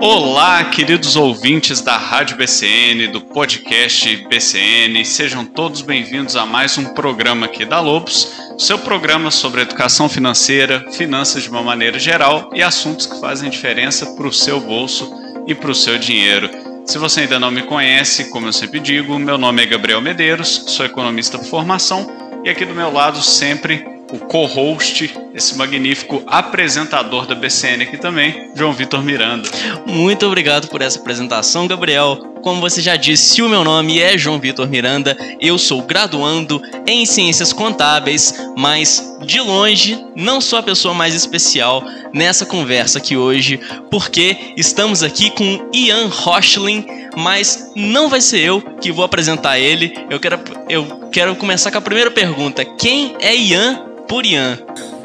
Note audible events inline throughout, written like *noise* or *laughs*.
Olá, queridos ouvintes da Rádio BCN, do podcast BCN, sejam todos bem-vindos a mais um programa aqui da Lobos, seu programa sobre educação financeira, finanças de uma maneira geral e assuntos que fazem diferença para o seu bolso e para o seu dinheiro. Se você ainda não me conhece, como eu sempre digo, meu nome é Gabriel Medeiros, sou economista por formação e aqui do meu lado sempre o co-host, esse magnífico apresentador da BCN aqui também, João Vitor Miranda. Muito obrigado por essa apresentação, Gabriel. Como você já disse, o meu nome é João Vitor Miranda, eu sou graduando em Ciências Contábeis, mas de longe não sou a pessoa mais especial nessa conversa aqui hoje, porque estamos aqui com Ian Rochlin, mas não vai ser eu que vou apresentar ele. Eu quero, eu quero começar com a primeira pergunta: quem é Ian por Ian.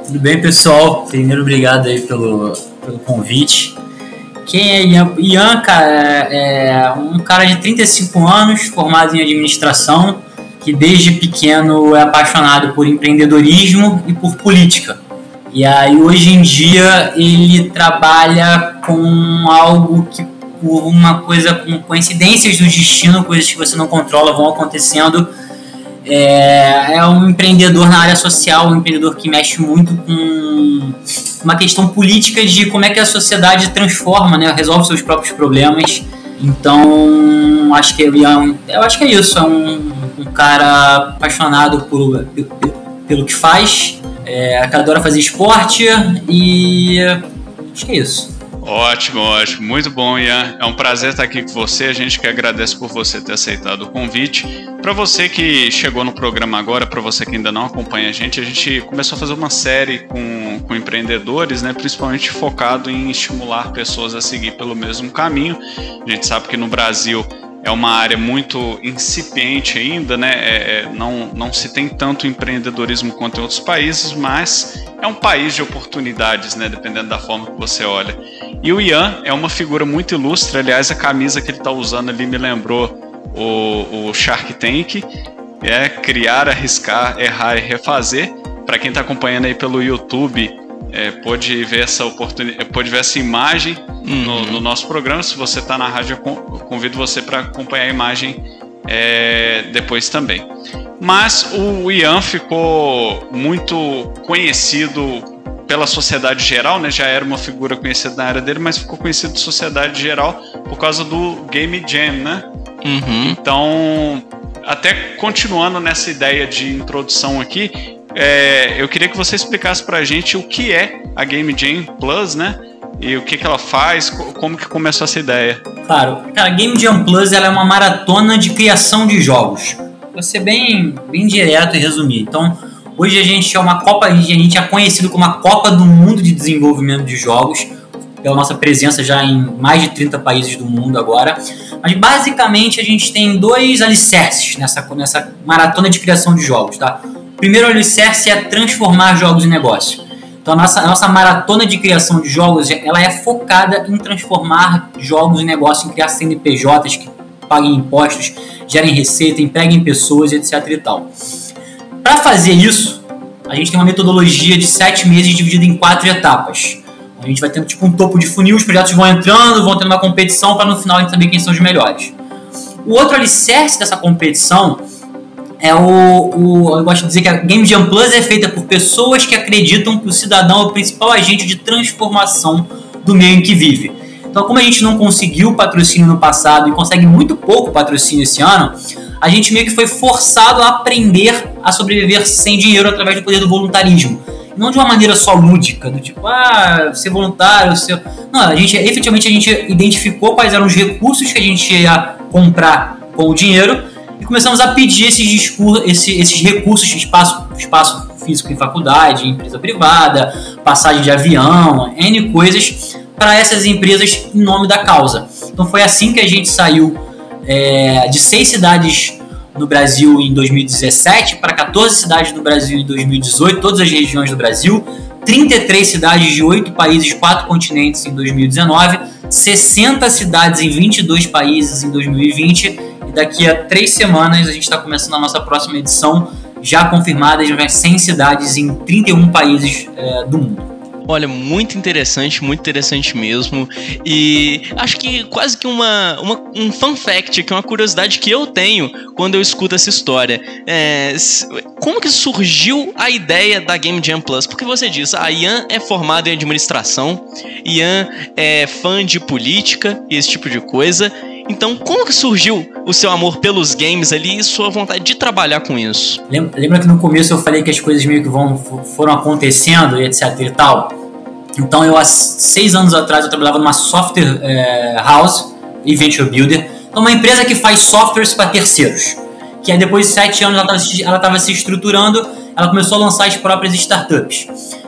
Tudo bem, pessoal? Primeiro, obrigado aí pelo, pelo convite. Quem é Ian? Ian, cara, é um cara de 35 anos, formado em administração, que desde pequeno é apaixonado por empreendedorismo e por política. E aí, hoje em dia, ele trabalha com algo que, por uma coisa, com coincidências do destino, coisas que você não controla, vão acontecendo é, é um empreendedor na área social, um empreendedor que mexe muito com uma questão política de como é que a sociedade transforma, né, resolve seus próprios problemas. Então, acho que é um, eu acho que é isso, é um, um cara apaixonado por, pelo, pelo que faz, é, que adora fazer esporte e acho que é isso. Ótimo, ótimo. Muito bom, Ian. É um prazer estar aqui com você. A gente que agradece por você ter aceitado o convite. Para você que chegou no programa agora, para você que ainda não acompanha a gente, a gente começou a fazer uma série com, com empreendedores, né, principalmente focado em estimular pessoas a seguir pelo mesmo caminho. A gente sabe que no Brasil é uma área muito incipiente ainda, né? É, é, não, não se tem tanto empreendedorismo quanto em outros países, mas é um país de oportunidades, né? Dependendo da forma que você olha. E o Ian é uma figura muito ilustre, aliás, a camisa que ele está usando ali me lembrou o, o Shark Tank, é criar, arriscar, errar e refazer. Para quem está acompanhando aí pelo YouTube, é, pode ver essa oportunidade, pode ver essa imagem uhum. no, no, nosso programa. Se você está na rádio, eu convido você para acompanhar a imagem é, depois também. Mas o Ian ficou muito conhecido pela sociedade geral, né? Já era uma figura conhecida na área dele, mas ficou conhecido de sociedade geral por causa do Game Jam, né? Uhum. Então, até continuando nessa ideia de introdução aqui, é, eu queria que você explicasse pra gente o que é a Game Jam Plus, né? E o que, que ela faz, como que começou essa ideia? Claro, cara, a Game Jam Plus ela é uma maratona de criação de jogos. Vou ser bem, bem direto e resumir. Então, hoje a gente é uma Copa, a gente é conhecido como a Copa do Mundo de Desenvolvimento de Jogos, pela nossa presença já em mais de 30 países do mundo agora. Mas basicamente a gente tem dois alicerces nessa, nessa maratona de criação de jogos, tá? primeiro alicerce é transformar jogos em negócio. Então a nossa, a nossa maratona de criação de jogos ela é focada em transformar jogos em negócio, em criar CNPJs que paguem impostos, gerem receita, empreguem pessoas, etc. e tal. Para fazer isso, a gente tem uma metodologia de sete meses dividida em quatro etapas. A gente vai tendo tipo um topo de funil, os projetos vão entrando, vão tendo uma competição para no final a gente saber quem são os melhores. O outro alicerce dessa competição é o, o, Eu gosto de dizer que a Game Jam Plus é feita por pessoas que acreditam que o cidadão é o principal agente de transformação do meio em que vive. Então, como a gente não conseguiu patrocínio no passado e consegue muito pouco patrocínio esse ano, a gente meio que foi forçado a aprender a sobreviver sem dinheiro através do poder do voluntarismo. Não de uma maneira só lúdica, do tipo, ah, ser voluntário, ser. Não, a gente efetivamente a gente identificou quais eram os recursos que a gente ia comprar com o dinheiro e começamos a pedir esses, discursos, esses, esses recursos, espaço, espaço físico em faculdade, empresa privada, passagem de avião, N coisas, para essas empresas em nome da causa. Então foi assim que a gente saiu é, de seis cidades no Brasil em 2017 para 14 cidades no Brasil em 2018, todas as regiões do Brasil, 33 cidades de 8 países, 4 continentes em 2019, 60 cidades em 22 países em 2020 daqui a três semanas a gente está começando a nossa próxima edição, já confirmada, já vai 100 cidades em 31 países é, do mundo. Olha, muito interessante, muito interessante mesmo. E acho que quase que uma, uma um fun fact, que é uma curiosidade que eu tenho quando eu escuto essa história. É, como que surgiu a ideia da Game Jam Plus? Porque você diz, a Ian é formado em administração, Ian é fã de política e esse tipo de coisa. Então, como que surgiu o seu amor pelos games ali e sua vontade de trabalhar com isso? Lembra que no começo eu falei que as coisas meio que vão, foram acontecendo e etc e tal? Então, eu há seis anos atrás eu trabalhava numa software é, house e venture builder, uma empresa que faz softwares para terceiros. Que aí depois de sete anos ela estava se estruturando, ela começou a lançar as próprias startups.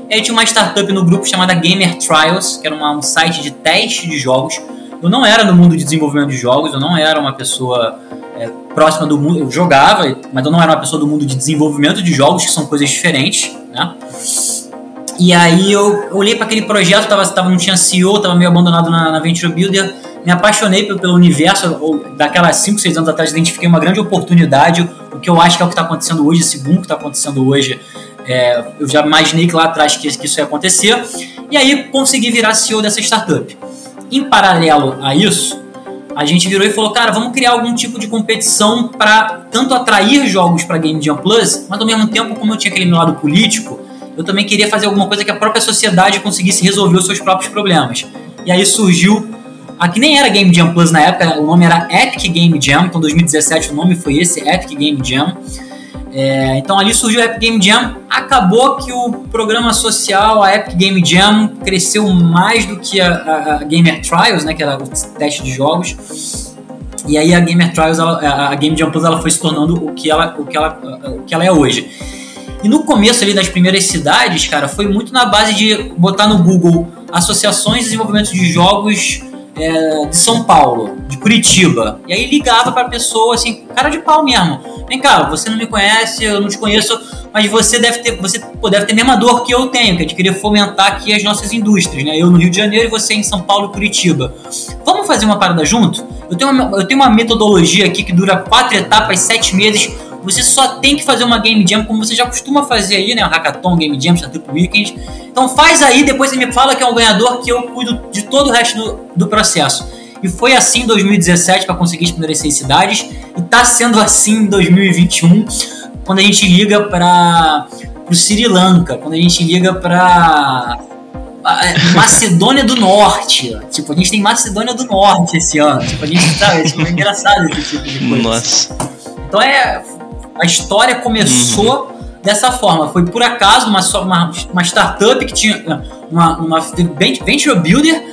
E aí tinha uma startup no grupo chamada Gamer Trials, que era uma, um site de teste de jogos eu não era no mundo de desenvolvimento de jogos, eu não era uma pessoa é, próxima do mundo. Eu jogava, mas eu não era uma pessoa do mundo de desenvolvimento de jogos, que são coisas diferentes, né? E aí eu olhei para aquele projeto, tava, tava, não tinha CEO, tava meio abandonado na, na Venture Builder, me apaixonei pelo, pelo universo. Daquelas 5, 6 anos atrás, identifiquei uma grande oportunidade, o que eu acho que é o que está acontecendo hoje, esse boom que está acontecendo hoje. É, eu já imaginei que lá atrás que, que isso ia acontecer. E aí consegui virar CEO dessa startup. Em paralelo a isso, a gente virou e falou, cara, vamos criar algum tipo de competição para tanto atrair jogos para Game Jam Plus, mas ao mesmo tempo, como eu tinha aquele meu lado político, eu também queria fazer alguma coisa que a própria sociedade conseguisse resolver os seus próprios problemas. E aí surgiu a que nem era Game Jam Plus na época, o nome era Epic Game Jam, então 2017 o nome foi esse, Epic Game Jam. É, então ali surgiu a Epic Game Jam. Acabou que o programa social, a Epic Game Jam, cresceu mais do que a, a, a Gamer Trials, né, que era o teste de jogos. E aí a Gamer Trials, ela, a Game Jam Plus, ela foi se tornando o que ela, o que ela, o que ela é hoje. E no começo ali das primeiras cidades, cara, foi muito na base de botar no Google associações de desenvolvimento de jogos é, de São Paulo, de Curitiba. E aí ligava pra pessoa, assim, cara de pau mesmo. Vem cá, você não me conhece, eu não te conheço, mas você deve ter, você pô, deve ter a mesma dor que eu tenho, que é de querer fomentar aqui as nossas indústrias, né? Eu no Rio de Janeiro e você em São Paulo e Curitiba. Vamos fazer uma parada junto? Eu tenho uma, eu tenho uma metodologia aqui que dura quatro etapas, sete meses. Você só tem que fazer uma Game Jam, como você já costuma fazer aí, né? O Hackathon, Game Jam, Startup Weekend. Então faz aí, depois você me fala que é um ganhador, que eu cuido de todo o resto do, do processo. E foi assim em 2017 para conseguir as primeiras seis cidades. E está sendo assim em 2021, quando a gente liga para o Sri Lanka, quando a gente liga para Macedônia do Norte. Tipo, a gente tem Macedônia do Norte esse ano. Tipo, a gente tá. Tipo, é engraçado esse tipo de coisa. Nossa. Então é. A história começou uhum. dessa forma. Foi por acaso uma, uma, uma startup que tinha uma, uma venture builder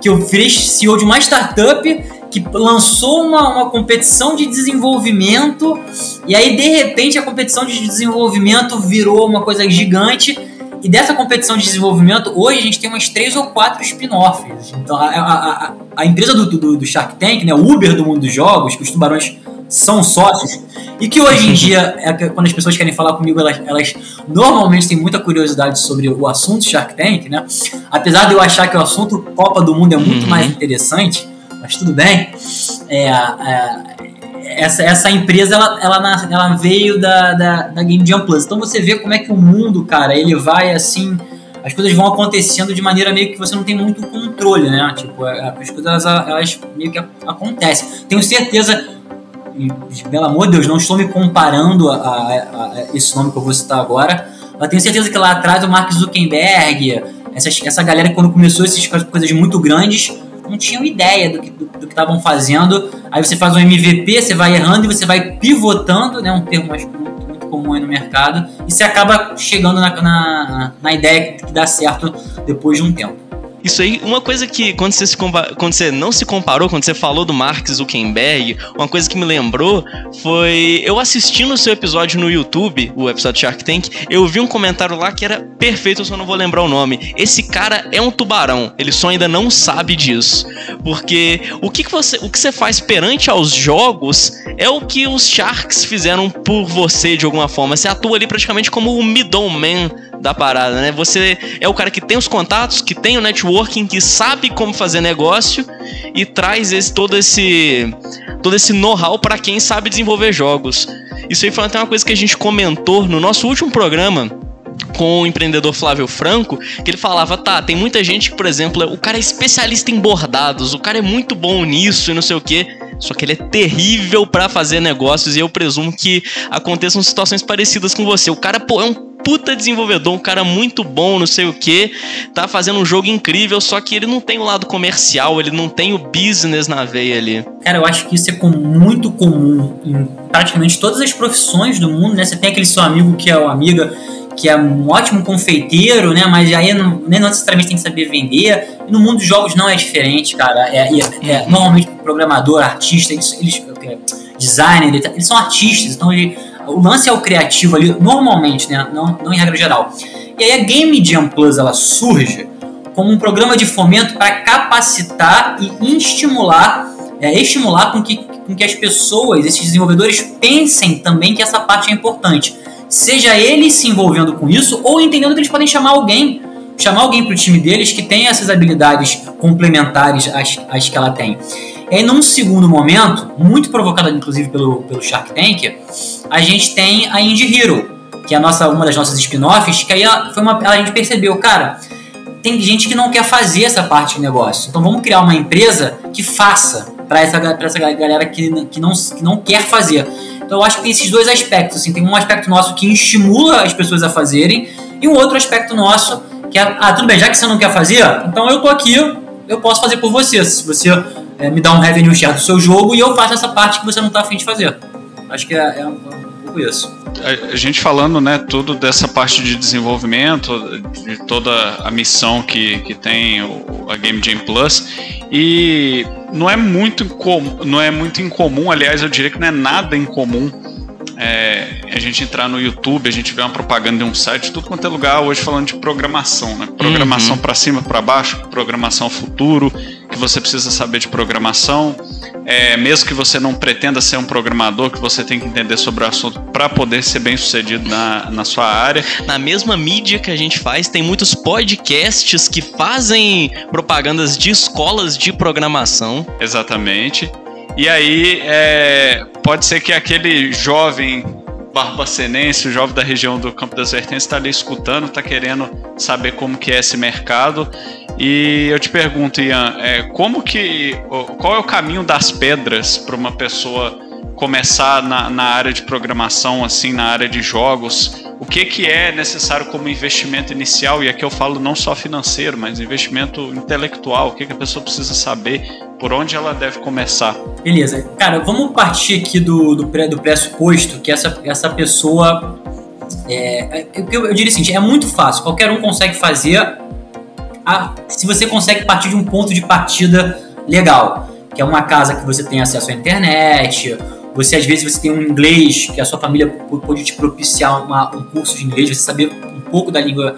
que eu fiz CEO de uma startup que lançou uma, uma competição de desenvolvimento e aí de repente a competição de desenvolvimento virou uma coisa gigante e dessa competição de desenvolvimento hoje a gente tem umas três ou quatro spin-offs então a, a, a, a empresa do, do, do, Shark Tank né o Uber do mundo dos jogos que os tubarões são sócios e que hoje em dia, é quando as pessoas querem falar comigo, elas, elas normalmente têm muita curiosidade sobre o assunto Shark Tank, né? Apesar de eu achar que o assunto Copa do Mundo é muito uhum. mais interessante, mas tudo bem. É, é, essa, essa empresa ela, ela, ela veio da, da, da Game Jam Plus. Então você vê como é que o mundo, cara, ele vai assim. As coisas vão acontecendo de maneira meio que você não tem muito controle, né? Tipo, é, as coisas elas, elas meio que acontecem. Tenho certeza pelo amor de Deus, não estou me comparando a, a, a, esse nome que eu vou citar agora, mas tenho certeza que lá atrás o Mark Zuckerberg, essa, essa galera quando começou essas coisas muito grandes, não tinham ideia do que do que estavam fazendo. Aí você faz um MVP, você vai errando e você vai pivotando, né, um termo mais, muito, muito comum aí no mercado, e você acaba chegando na, na, na ideia que dá certo depois de um tempo. Isso aí, uma coisa que, quando você, se quando você não se comparou, quando você falou do Mark Zuckerberg, uma coisa que me lembrou foi eu assistindo o seu episódio no YouTube, o episódio Shark Tank, eu vi um comentário lá que era perfeito, eu só não vou lembrar o nome. Esse cara é um tubarão, ele só ainda não sabe disso. Porque o que, que você, o que você faz perante aos jogos é o que os Sharks fizeram por você de alguma forma. Você atua ali praticamente como o middleman da parada, né? Você é o cara que tem os contatos, que tem o networking, que sabe como fazer negócio e traz esse, todo esse todo esse know-how para quem sabe desenvolver jogos. Isso aí foi até uma coisa que a gente comentou no nosso último programa com o empreendedor Flávio Franco, que ele falava, tá, tem muita gente que, por exemplo, o cara é especialista em bordados, o cara é muito bom nisso e não sei o quê. Só que ele é terrível para fazer negócios e eu presumo que aconteçam situações parecidas com você. O cara, pô, é um puta desenvolvedor, um cara muito bom, não sei o que, tá fazendo um jogo incrível, só que ele não tem o lado comercial, ele não tem o business na veia ali. Cara, eu acho que isso é muito comum em praticamente todas as profissões do mundo, né? Você tem aquele seu amigo que é o amiga que é um ótimo confeiteiro, né? Mas aí não, nem necessariamente tem que saber vender. E no mundo dos jogos não é diferente, cara. É, é, é normalmente programador, artista, eles, eles é, designer, eles são artistas, então ele, o lance é o criativo ali, normalmente, né? Não, não em regra geral. E aí a Game Jam Plus ela surge como um programa de fomento para capacitar e estimular, é, estimular com que, com que as pessoas, esses desenvolvedores, pensem também que essa parte é importante seja eles se envolvendo com isso ou entendendo que eles podem chamar alguém, chamar alguém para o time deles que tem essas habilidades complementares às, às que ela tem. E aí, num segundo momento, muito provocado inclusive pelo, pelo Shark Tank, a gente tem a Indie Hero, que é a nossa, uma das nossas spin-offs, que aí foi uma, a gente percebeu, cara, tem gente que não quer fazer essa parte de negócio. Então vamos criar uma empresa que faça para essa, essa galera que, que, não, que não quer fazer. Então eu acho que tem esses dois aspectos. Assim, tem um aspecto nosso que estimula as pessoas a fazerem e um outro aspecto nosso que é, ah, tudo bem, já que você não quer fazer, então eu tô aqui, eu posso fazer por você. Se você é, me dá um revenue share do seu jogo e eu faço essa parte que você não tá afim de fazer. Acho que é, é um, um pouco isso. A, a gente falando, né, tudo dessa parte de desenvolvimento, de toda a missão que, que tem o, a Game Jam Plus, e não é muito incomum, não é muito incomum, aliás, eu diria que não é nada incomum é, a gente entrar no YouTube, a gente vê uma propaganda de um site, tudo quanto é lugar hoje falando de programação, né? Programação uhum. para cima, para baixo, programação futuro, que você precisa saber de programação. É, mesmo que você não pretenda ser um programador, que você tem que entender sobre o assunto para poder ser bem sucedido na, na sua área. Na mesma mídia que a gente faz, tem muitos podcasts que fazem propagandas de escolas de programação. Exatamente. E aí, é, pode ser que aquele jovem barbacenense, o jovem da região do Campo das Vertentes, está ali escutando, está querendo saber como que é esse mercado. E eu te pergunto, Ian, é, como que, qual é o caminho das pedras para uma pessoa começar na, na área de programação, assim, na área de jogos? O que, que é necessário como investimento inicial? E aqui eu falo não só financeiro, mas investimento intelectual. O que, que a pessoa precisa saber por onde ela deve começar? Beleza. Cara, vamos partir aqui do, do, pré, do pressuposto que essa, essa pessoa. É, é eu, eu diria assim, é muito fácil, qualquer um consegue fazer a, se você consegue partir de um ponto de partida legal, que é uma casa que você tem acesso à internet, você às vezes você tem um inglês que a sua família pode te propiciar uma, um curso de inglês, você saber um pouco da língua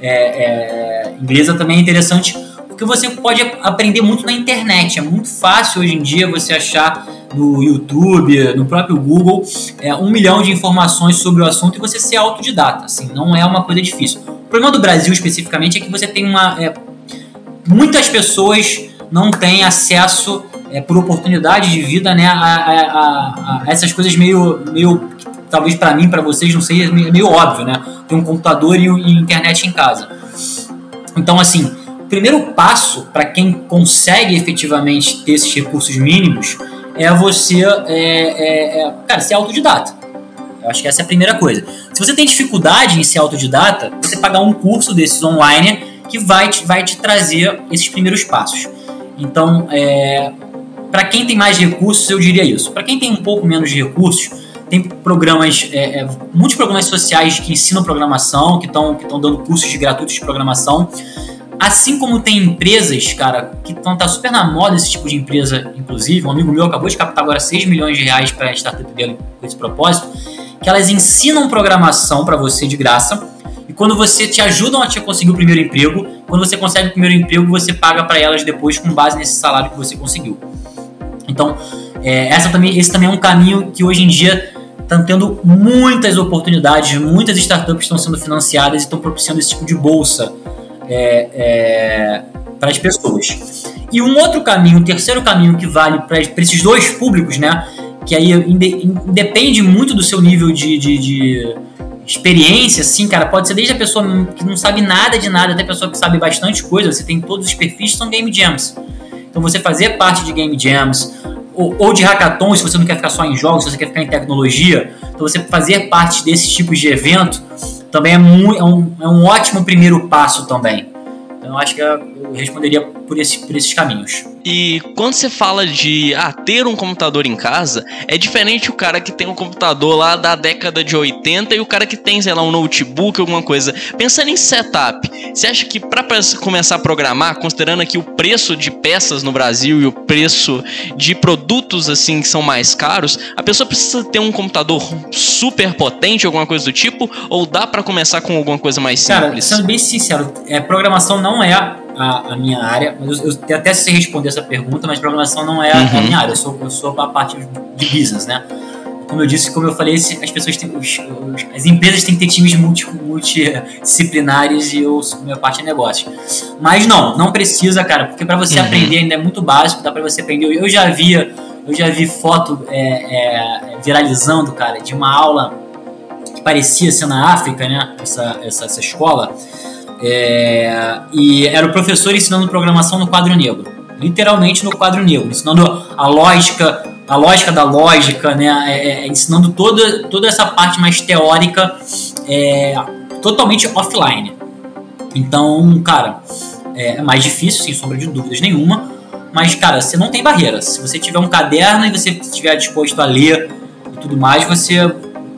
é, é, inglesa também é interessante porque você pode aprender muito na internet. É muito fácil hoje em dia você achar no YouTube, no próprio Google, é, um milhão de informações sobre o assunto e você ser autodidata. Assim, não é uma coisa difícil. O problema do Brasil especificamente é que você tem uma. É, muitas pessoas não têm acesso é, por oportunidade de vida né, a, a, a, a essas coisas meio, meio talvez para mim, para vocês, não sei, é meio, óbvio, né? Tem um computador e, e internet em casa. Então, assim, primeiro passo para quem consegue efetivamente ter esses recursos mínimos é você é, é, é, cara, ser autodidata. Eu acho que essa é a primeira coisa. Se você tem dificuldade em ser autodidata, você pagar um curso desses online que vai te, vai te trazer esses primeiros passos. Então, é, para quem tem mais recursos, eu diria isso. Para quem tem um pouco menos de recursos, tem programas, é, é, muitos programas sociais que ensinam programação, que estão que dando cursos gratuitos de programação. Assim como tem empresas, cara, que estão tá super na moda esse tipo de empresa, inclusive, um amigo meu acabou de captar agora 6 milhões de reais para a startup dele com esse propósito, que elas ensinam programação para você de graça. E quando você te ajudam a te conseguir o primeiro emprego, quando você consegue o primeiro emprego, você paga para elas depois com base nesse salário que você conseguiu. Então, é, essa também, esse também é um caminho que hoje em dia estão tendo muitas oportunidades, muitas startups estão sendo financiadas e estão propiciando esse tipo de bolsa é, é, para as pessoas. E um outro caminho, um terceiro caminho que vale para esses dois públicos, né? Que aí independe muito do seu nível de, de, de, experiência, assim, cara, pode ser desde a pessoa que não sabe nada de nada até a pessoa que sabe bastante coisa. Você tem todos os perfis são game jams. Então você fazer parte de game jams ou, ou de hackathons, se você não quer ficar só em jogos, se você quer ficar em tecnologia, então você fazer parte desses tipos de evento também é, muito, é, um, é um ótimo primeiro passo também. Então eu acho que eu responderia por, esse, por esses caminhos. E quando você fala de ah, ter um computador em casa, é diferente o cara que tem um computador lá da década de 80 e o cara que tem, sei lá, um notebook, alguma coisa. Pensando em setup, você acha que para começar a programar, considerando aqui o preço de peças no Brasil e o preço de produtos assim que são mais caros, a pessoa precisa ter um computador super potente, alguma coisa do tipo, ou dá para começar com alguma coisa mais simples? Cara, sendo bem sincero, é, programação não é a, a minha área, mas eu, eu até sei responder essa pergunta, mas programação não é uhum. a minha área, eu sou, eu sou a parte de business, né? Como eu disse, como eu falei, as pessoas têm, os, os, as empresas têm que ter times multi, multidisciplinares e eu, a minha parte é negócio. Mas não, não precisa, cara, porque para você uhum. aprender ainda é muito básico, dá para você aprender. Eu já via, eu já vi foto é, é, viralizando, cara, de uma aula que parecia ser na África, né? Essa, essa, essa escola é, e era o professor ensinando programação no quadro negro. Literalmente no quadro negro, ensinando a lógica, a lógica da lógica, né? É, é, ensinando toda, toda essa parte mais teórica é, totalmente offline. Então, cara, é mais difícil, sem sombra de dúvidas nenhuma. Mas, cara, você não tem barreira. Se você tiver um caderno e você estiver disposto a ler e tudo mais, você,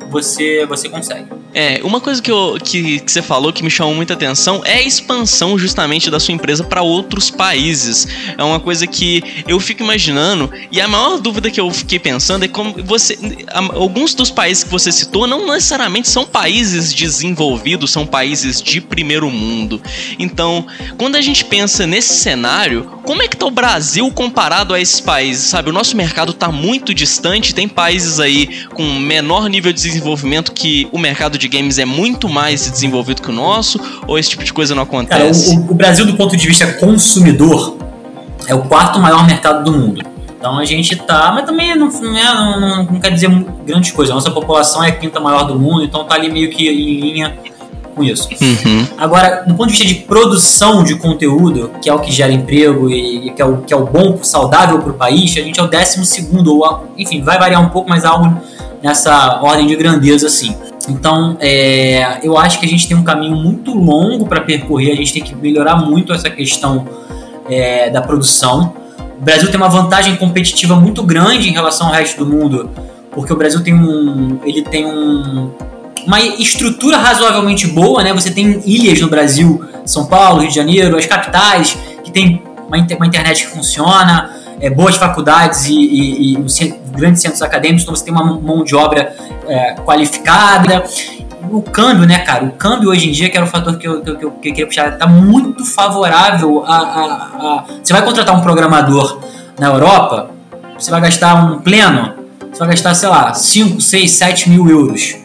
você, você consegue. É, uma coisa que, eu, que, que, você falou que me chamou muita atenção é a expansão justamente da sua empresa para outros países. É uma coisa que eu fico imaginando, e a maior dúvida que eu fiquei pensando é como você. Alguns dos países que você citou não necessariamente são países desenvolvidos, são países de primeiro mundo. Então, quando a gente pensa nesse cenário, como é que tá o Brasil comparado a esses países? Sabe, o nosso mercado está muito distante, tem países aí com menor nível de desenvolvimento que o mercado de games é muito mais desenvolvido que o nosso? Ou esse tipo de coisa não acontece? Cara, o, o Brasil, do ponto de vista consumidor, é o quarto maior mercado do mundo. Então a gente tá, mas também não, não, é, não, não, quer dizer grandes coisas. A nossa população é a quinta maior do mundo, então tá ali meio que em linha com isso. Uhum. Agora, do ponto de vista de produção de conteúdo, que é o que gera emprego e que é o, que é o bom, saudável para o país, a gente é o décimo segundo, ou enfim, vai variar um pouco, mas algo nessa ordem de grandeza assim. Então, é, eu acho que a gente tem um caminho muito longo para percorrer, a gente tem que melhorar muito essa questão é, da produção. O Brasil tem uma vantagem competitiva muito grande em relação ao resto do mundo, porque o Brasil tem um, ele tem um, uma estrutura razoavelmente boa, né? Você tem ilhas no Brasil, São Paulo, Rio de Janeiro, as capitais, que tem uma, uma internet que funciona, é, boas faculdades e, e, e, grandes centros acadêmicos, então você tem uma mão de obra é, qualificada. O câmbio, né, cara? O câmbio hoje em dia, que era o fator que eu, que eu, que eu queria puxar, tá muito favorável a, a, a, Você vai contratar um programador na Europa, você vai gastar um pleno, você vai gastar, sei lá, 5, 6, 7 mil euros.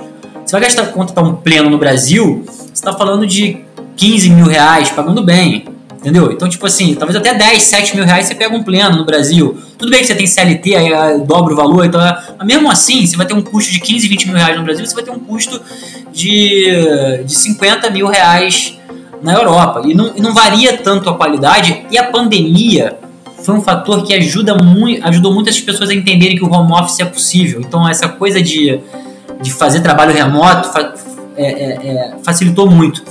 Você vai gastar contratar um pleno no Brasil, você está falando de 15 mil reais, pagando bem. Entendeu? Então, tipo assim, talvez até 10, 7 mil reais você pega um pleno no Brasil. Tudo bem que você tem CLT, aí ah, dobra o valor, então, mas mesmo assim, você vai ter um custo de 15, 20 mil reais no Brasil, você vai ter um custo de, de 50 mil reais na Europa. E não, e não varia tanto a qualidade. E a pandemia foi um fator que ajuda muito, ajudou muitas pessoas a entenderem que o home office é possível. Então, essa coisa de, de fazer trabalho remoto fa, é, é, é, facilitou muito.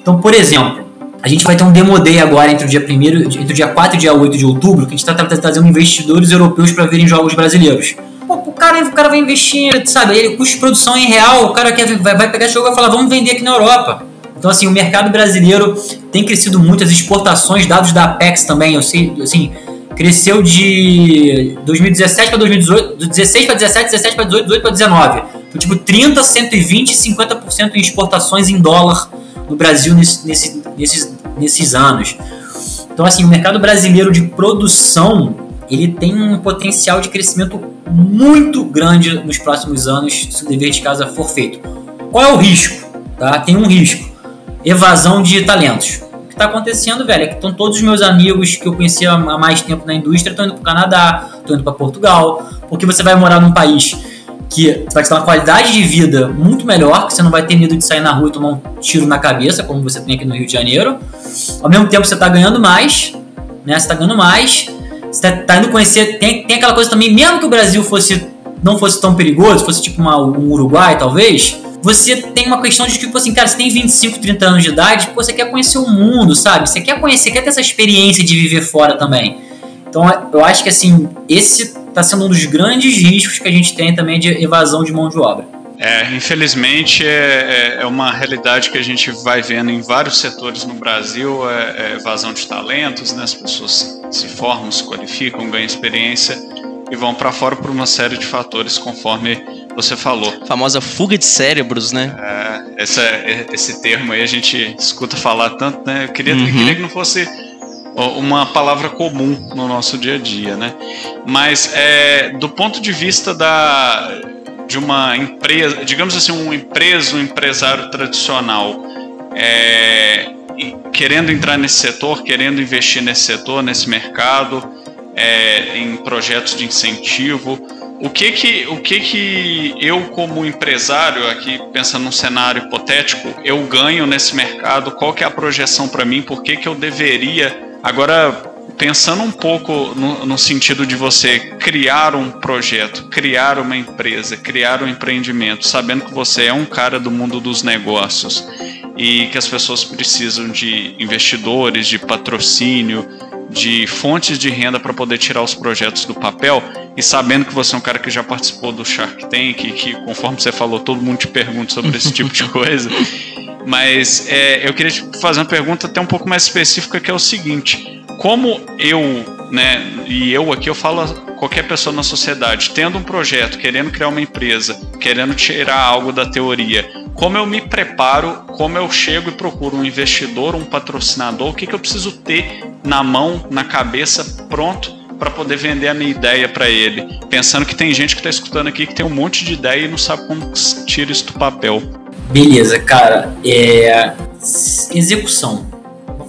Então, por exemplo, a gente vai ter um Demo Day agora entre o dia, primeiro, entre o dia 4 e dia 8 de outubro, que a gente está trazendo investidores europeus para verem jogos brasileiros. Pô, o cara, o cara vai investir, sabe? Ele, custo de produção em real, o cara quer, vai, vai pegar esse jogo e vai falar, vamos vender aqui na Europa. Então, assim, o mercado brasileiro tem crescido muito, as exportações, dados da Apex também, eu sei, assim, cresceu de 2017 para 2018, 16 para 17, 17 para 18, 18 para 19. Então, tipo, 30, 120 e 50% em exportações em dólar no Brasil nesse, nesse, nesses, nesses anos. Então, assim, o mercado brasileiro de produção ele tem um potencial de crescimento muito grande nos próximos anos se o dever de casa for feito. Qual é o risco? Tá? Tem um risco: evasão de talentos. O que está acontecendo, velho, é que estão todos os meus amigos que eu conhecia há mais tempo na indústria estão indo para o Canadá, estão indo para Portugal, porque você vai morar num país que vai te dar uma qualidade de vida muito melhor, que você não vai ter medo de sair na rua e tomar um tiro na cabeça, como você tem aqui no Rio de Janeiro. Ao mesmo tempo, você está ganhando mais, né? Você está ganhando mais, você está tá indo conhecer. Tem, tem aquela coisa também, mesmo que o Brasil fosse não fosse tão perigoso, fosse tipo uma, um Uruguai, talvez, você tem uma questão de tipo assim, cara, você tem 25, 30 anos de idade, pô, você quer conhecer o mundo, sabe? Você quer conhecer, quer ter essa experiência de viver fora também. Então eu acho que assim, esse está sendo um dos grandes riscos que a gente tem também de evasão de mão de obra. É, infelizmente é, é, é uma realidade que a gente vai vendo em vários setores no Brasil, é, é evasão de talentos, né? as pessoas se formam, se qualificam, ganham experiência e vão para fora por uma série de fatores, conforme você falou. A famosa fuga de cérebros, né? É, esse, esse termo aí a gente escuta falar tanto, né? Eu queria, uhum. eu queria que não fosse uma palavra comum no nosso dia a dia, né? Mas é, do ponto de vista da, de uma empresa, digamos assim, um empresa, um empresário tradicional, é, querendo entrar nesse setor, querendo investir nesse setor, nesse mercado, é, em projetos de incentivo, o que que, o que que eu como empresário aqui pensando num cenário hipotético eu ganho nesse mercado? Qual que é a projeção para mim? Por que que eu deveria Agora, pensando um pouco no, no, sentido de você criar um projeto, criar uma empresa, criar um empreendimento, sabendo que você é um cara do mundo dos negócios e que as pessoas precisam de investidores, de patrocínio, de fontes de renda para poder tirar os projetos do papel e sabendo que você é um cara que já participou do Shark Tank, que conforme você falou, todo mundo te pergunta sobre esse tipo de *laughs* coisa. Mas é, eu queria te fazer uma pergunta até um pouco mais específica, que é o seguinte: como eu, né, e eu aqui eu falo qualquer pessoa na sociedade, tendo um projeto, querendo criar uma empresa, querendo tirar algo da teoria, como eu me preparo, como eu chego e procuro um investidor, um patrocinador, o que, que eu preciso ter na mão, na cabeça, pronto para poder vender a minha ideia para ele, pensando que tem gente que está escutando aqui que tem um monte de ideia e não sabe como tira isso do papel. Beleza, cara. É... Execução.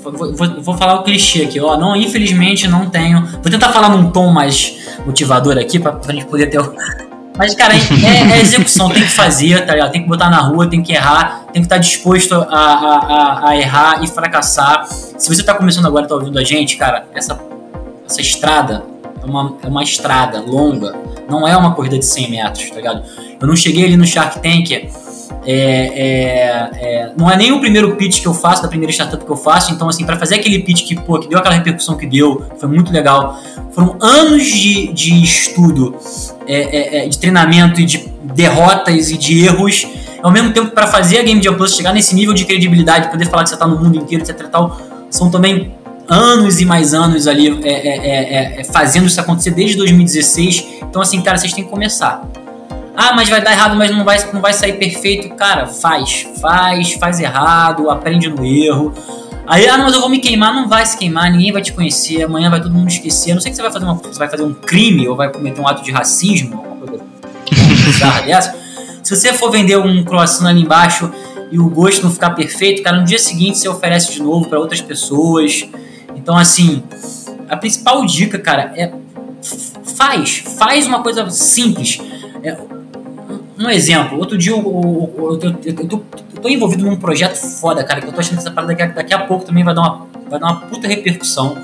Vou, vou, vou, falar o clichê aqui, ó. Não, infelizmente não tenho. Vou tentar falar num tom mais motivador aqui pra, pra gente poder ter. *laughs* Mas, cara, é, é execução, tem que fazer, tá ligado? Tem que botar na rua, tem que errar, tem que estar tá disposto a, a, a, a, errar e fracassar. Se você tá começando agora e tá ouvindo a gente, cara, essa, essa estrada é uma, é uma estrada longa, não é uma corrida de 100 metros, tá ligado? Eu não cheguei ali no Shark Tank é, é, é, não é nem o primeiro pitch que eu faço, da primeira startup que eu faço, então assim, para fazer aquele pitch que, pô, que deu aquela repercussão que deu, foi muito legal. Foram anos de, de estudo, é, é, é, de treinamento e de derrotas e de erros, ao mesmo tempo para fazer a Game Jam Plus chegar nesse nível de credibilidade, poder falar que você tá no mundo inteiro, etc tal, são também anos e mais anos ali fazendo isso acontecer desde 2016. Então assim, cara, vocês têm que começar ah, mas vai dar errado, mas não vai, não vai sair perfeito. Cara, faz, faz, faz errado, aprende no erro. Aí, ah, mas eu vou me queimar, não vai se queimar, ninguém vai te conhecer, amanhã vai todo mundo esquecer. Eu não sei que você vai fazer uma, você vai fazer um crime ou vai cometer um ato de racismo, alguma coisa bizarra *laughs* dessa. Se você for vender um croissant ali embaixo e o gosto não ficar perfeito, cara, no dia seguinte você oferece de novo para outras pessoas. Então, assim, a principal dica, cara, é faz, faz uma coisa simples. Um exemplo, outro dia eu, eu, eu, eu, tô, eu, tô, envolvido num projeto foda, cara, que eu tô achando que essa parada daqui, daqui a pouco também vai dar uma, vai dar uma puta repercussão.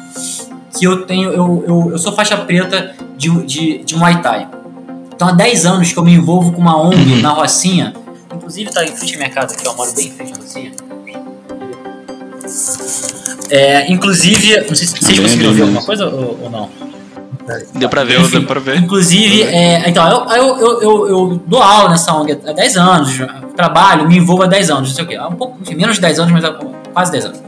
Que eu tenho, eu, eu, eu sou faixa preta de, de, de Muay Thai. Então há 10 anos que eu me envolvo com uma ONG uhum. na Rocinha. Inclusive tá em frente à minha casa aqui, eu moro bem em frente à Rocinha. É, inclusive, não sei se vocês conseguiram ouvir alguma coisa ou, ou não. Deu pra ver, Enfim, deu pra ver. Inclusive, é, então, eu, eu, eu, eu, dou aula nessa ONG há 10 anos, trabalho, me envolvo há 10 anos, não sei o quê. Um pouco, enfim, menos de 10 anos, mas há quase 10 anos.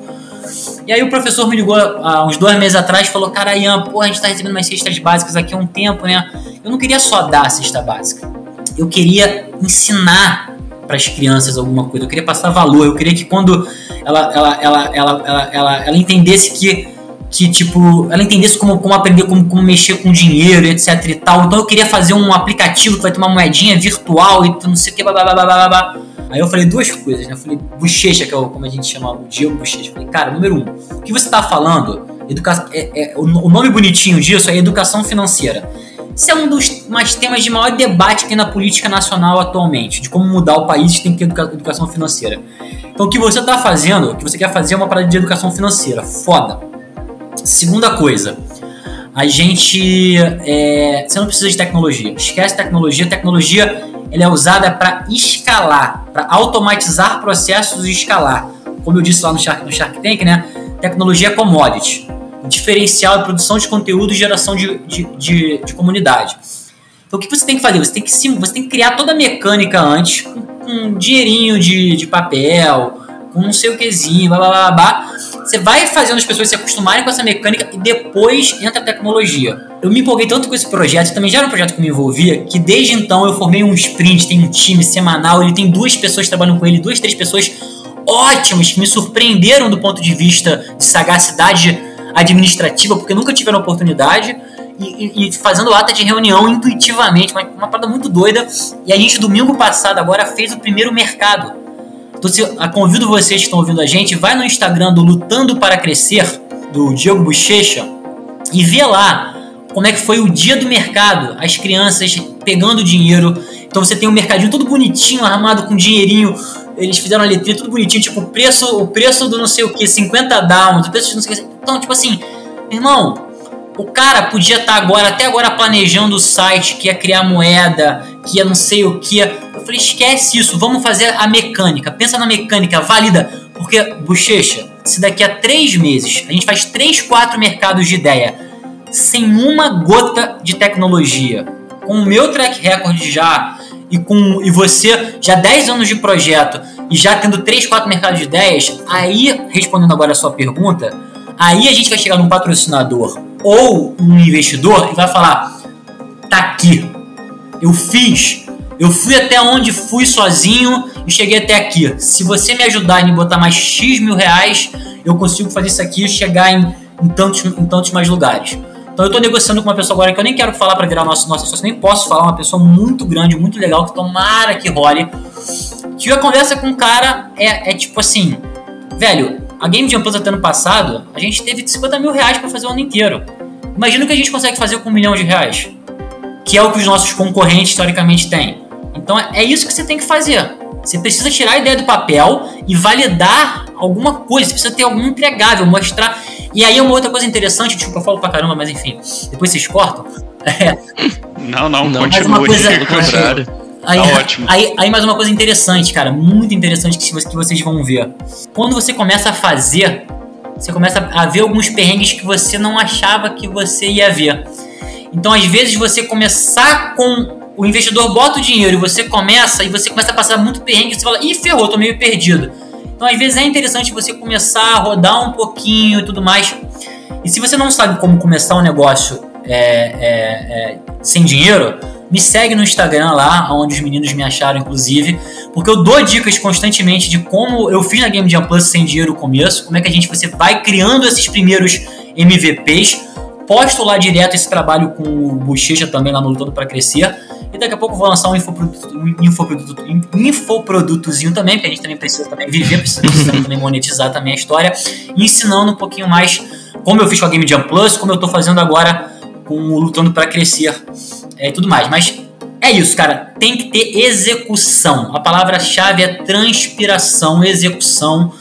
E aí o professor me ligou há uns dois meses atrás e falou, cara, Ian, porra, a gente tá recebendo umas cestas básicas aqui há um tempo, né? Eu não queria só dar a cesta básica. Eu queria ensinar para as crianças alguma coisa, eu queria passar valor, eu queria que quando ela, ela, ela, ela, ela, ela, ela entendesse que que, tipo, ela entendesse como, como aprender, como, como mexer com dinheiro, etc e tal. Então eu queria fazer um aplicativo que vai ter uma moedinha virtual e não sei o que, blá, blá, blá, blá, blá. Aí eu falei duas coisas, né? Eu falei, bochecha, que é o, como a gente chama o Diego Bochecha. Eu falei, cara, número um, o que você tá falando, educa é, é, o, nome bonitinho disso é educação financeira. Esse é um dos mais temas de maior debate aqui na política nacional atualmente, de como mudar o país tem que ter educação financeira. Então o que você está fazendo, o que você quer fazer é uma parada de educação financeira. Foda. Segunda coisa, a gente. É, você não precisa de tecnologia. Esquece tecnologia. Tecnologia ela é usada para escalar, para automatizar processos e escalar. Como eu disse lá no Shark, no Shark Tank, né? Tecnologia é commodity. Diferencial é produção de conteúdo e geração de, de, de, de comunidade. Então o que você tem que fazer? Você tem que, você tem que criar toda a mecânica antes, com um dinheirinho de, de papel, com não sei o quezinho, blá blá blá blá. Você vai fazendo as pessoas se acostumarem com essa mecânica e depois entra a tecnologia. Eu me empolguei tanto com esse projeto, também já era um projeto que me envolvia, que desde então eu formei um sprint, tem um time semanal, ele tem duas pessoas trabalhando com ele, duas, três pessoas ótimas que me surpreenderam do ponto de vista de sagacidade administrativa, porque nunca tiveram oportunidade. E, e, fazendo ata de reunião intuitivamente, uma, uma parada muito doida. E a gente, domingo passado, agora fez o primeiro mercado. Então, se, convido vocês que estão ouvindo a gente, vai no Instagram do Lutando para Crescer, do Diego Bochecha, e vê lá como é que foi o dia do mercado, as crianças pegando dinheiro. Então você tem um mercadinho todo bonitinho, armado com dinheirinho. Eles fizeram a letrinha tudo bonitinho, tipo, o preço, o preço do não sei o que, 50 downs, o preço não sei o que. Então, tipo assim, irmão, o cara podia estar tá agora, até agora, planejando o site, que ia criar moeda, que ia não sei o que. Eu falei, esquece isso, vamos fazer a mecânica. Pensa na mecânica, válida. Porque, bochecha, se daqui a três meses a gente faz três, quatro mercados de ideia sem uma gota de tecnologia, com o meu track record já e com e você já 10 anos de projeto e já tendo três, quatro mercados de ideias, aí, respondendo agora a sua pergunta, aí a gente vai chegar num patrocinador ou um investidor e vai falar: tá aqui, eu fiz, eu fui até onde fui sozinho e cheguei até aqui. Se você me ajudar e me botar mais X mil reais, eu consigo fazer isso aqui e chegar em, em, tantos, em tantos mais lugares. Então eu estou negociando com uma pessoa agora que eu nem quero falar para virar nosso nosso sócio, nem posso falar, uma pessoa muito grande, muito legal, que tomara que role. Tive a conversa com um cara, é, é tipo assim, velho, a Game Jam Plus até ano passado, a gente teve 50 mil reais para fazer o ano inteiro. Imagina o que a gente consegue fazer com um milhão de reais. Que é o que os nossos concorrentes historicamente têm. Então é isso que você tem que fazer. Você precisa tirar a ideia do papel e validar alguma coisa. Você precisa ter algum entregável, mostrar. E aí uma outra coisa interessante, desculpa, eu falo pra caramba, mas enfim, depois vocês cortam. *laughs* É. Não, não, não continue. Uma coisa, contrário. *laughs* Aí, tá ótimo. Aí, aí, mais uma coisa interessante, cara, muito interessante que, que vocês vão ver. Quando você começa a fazer, você começa a ver alguns perrengues que você não achava que você ia ver. Então, às vezes, você começar com. O investidor bota o dinheiro e você começa, e você começa a passar muito perrengue, e você fala, ih, ferrou, tô meio perdido. Então, às vezes, é interessante você começar a rodar um pouquinho e tudo mais. E se você não sabe como começar um negócio é, é, é, sem dinheiro, me segue no Instagram lá, onde os meninos me acharam, inclusive, porque eu dou dicas constantemente de como eu fiz na Game Jam Plus sem dinheiro no começo, como é que a gente você vai criando esses primeiros MVPs. Posto lá direto esse trabalho com o Bochecha também lá no Lutando para Crescer. E daqui a pouco vou lançar um infoproduto, um infoproduto, infoprodutozinho também, porque a gente também precisa também viver, precisa, *laughs* precisa também monetizar também a história, ensinando um pouquinho mais como eu fiz com a Game Jam Plus, como eu estou fazendo agora com o Lutando para Crescer é, e tudo mais. Mas é isso, cara. Tem que ter execução. A palavra-chave é transpiração, execução.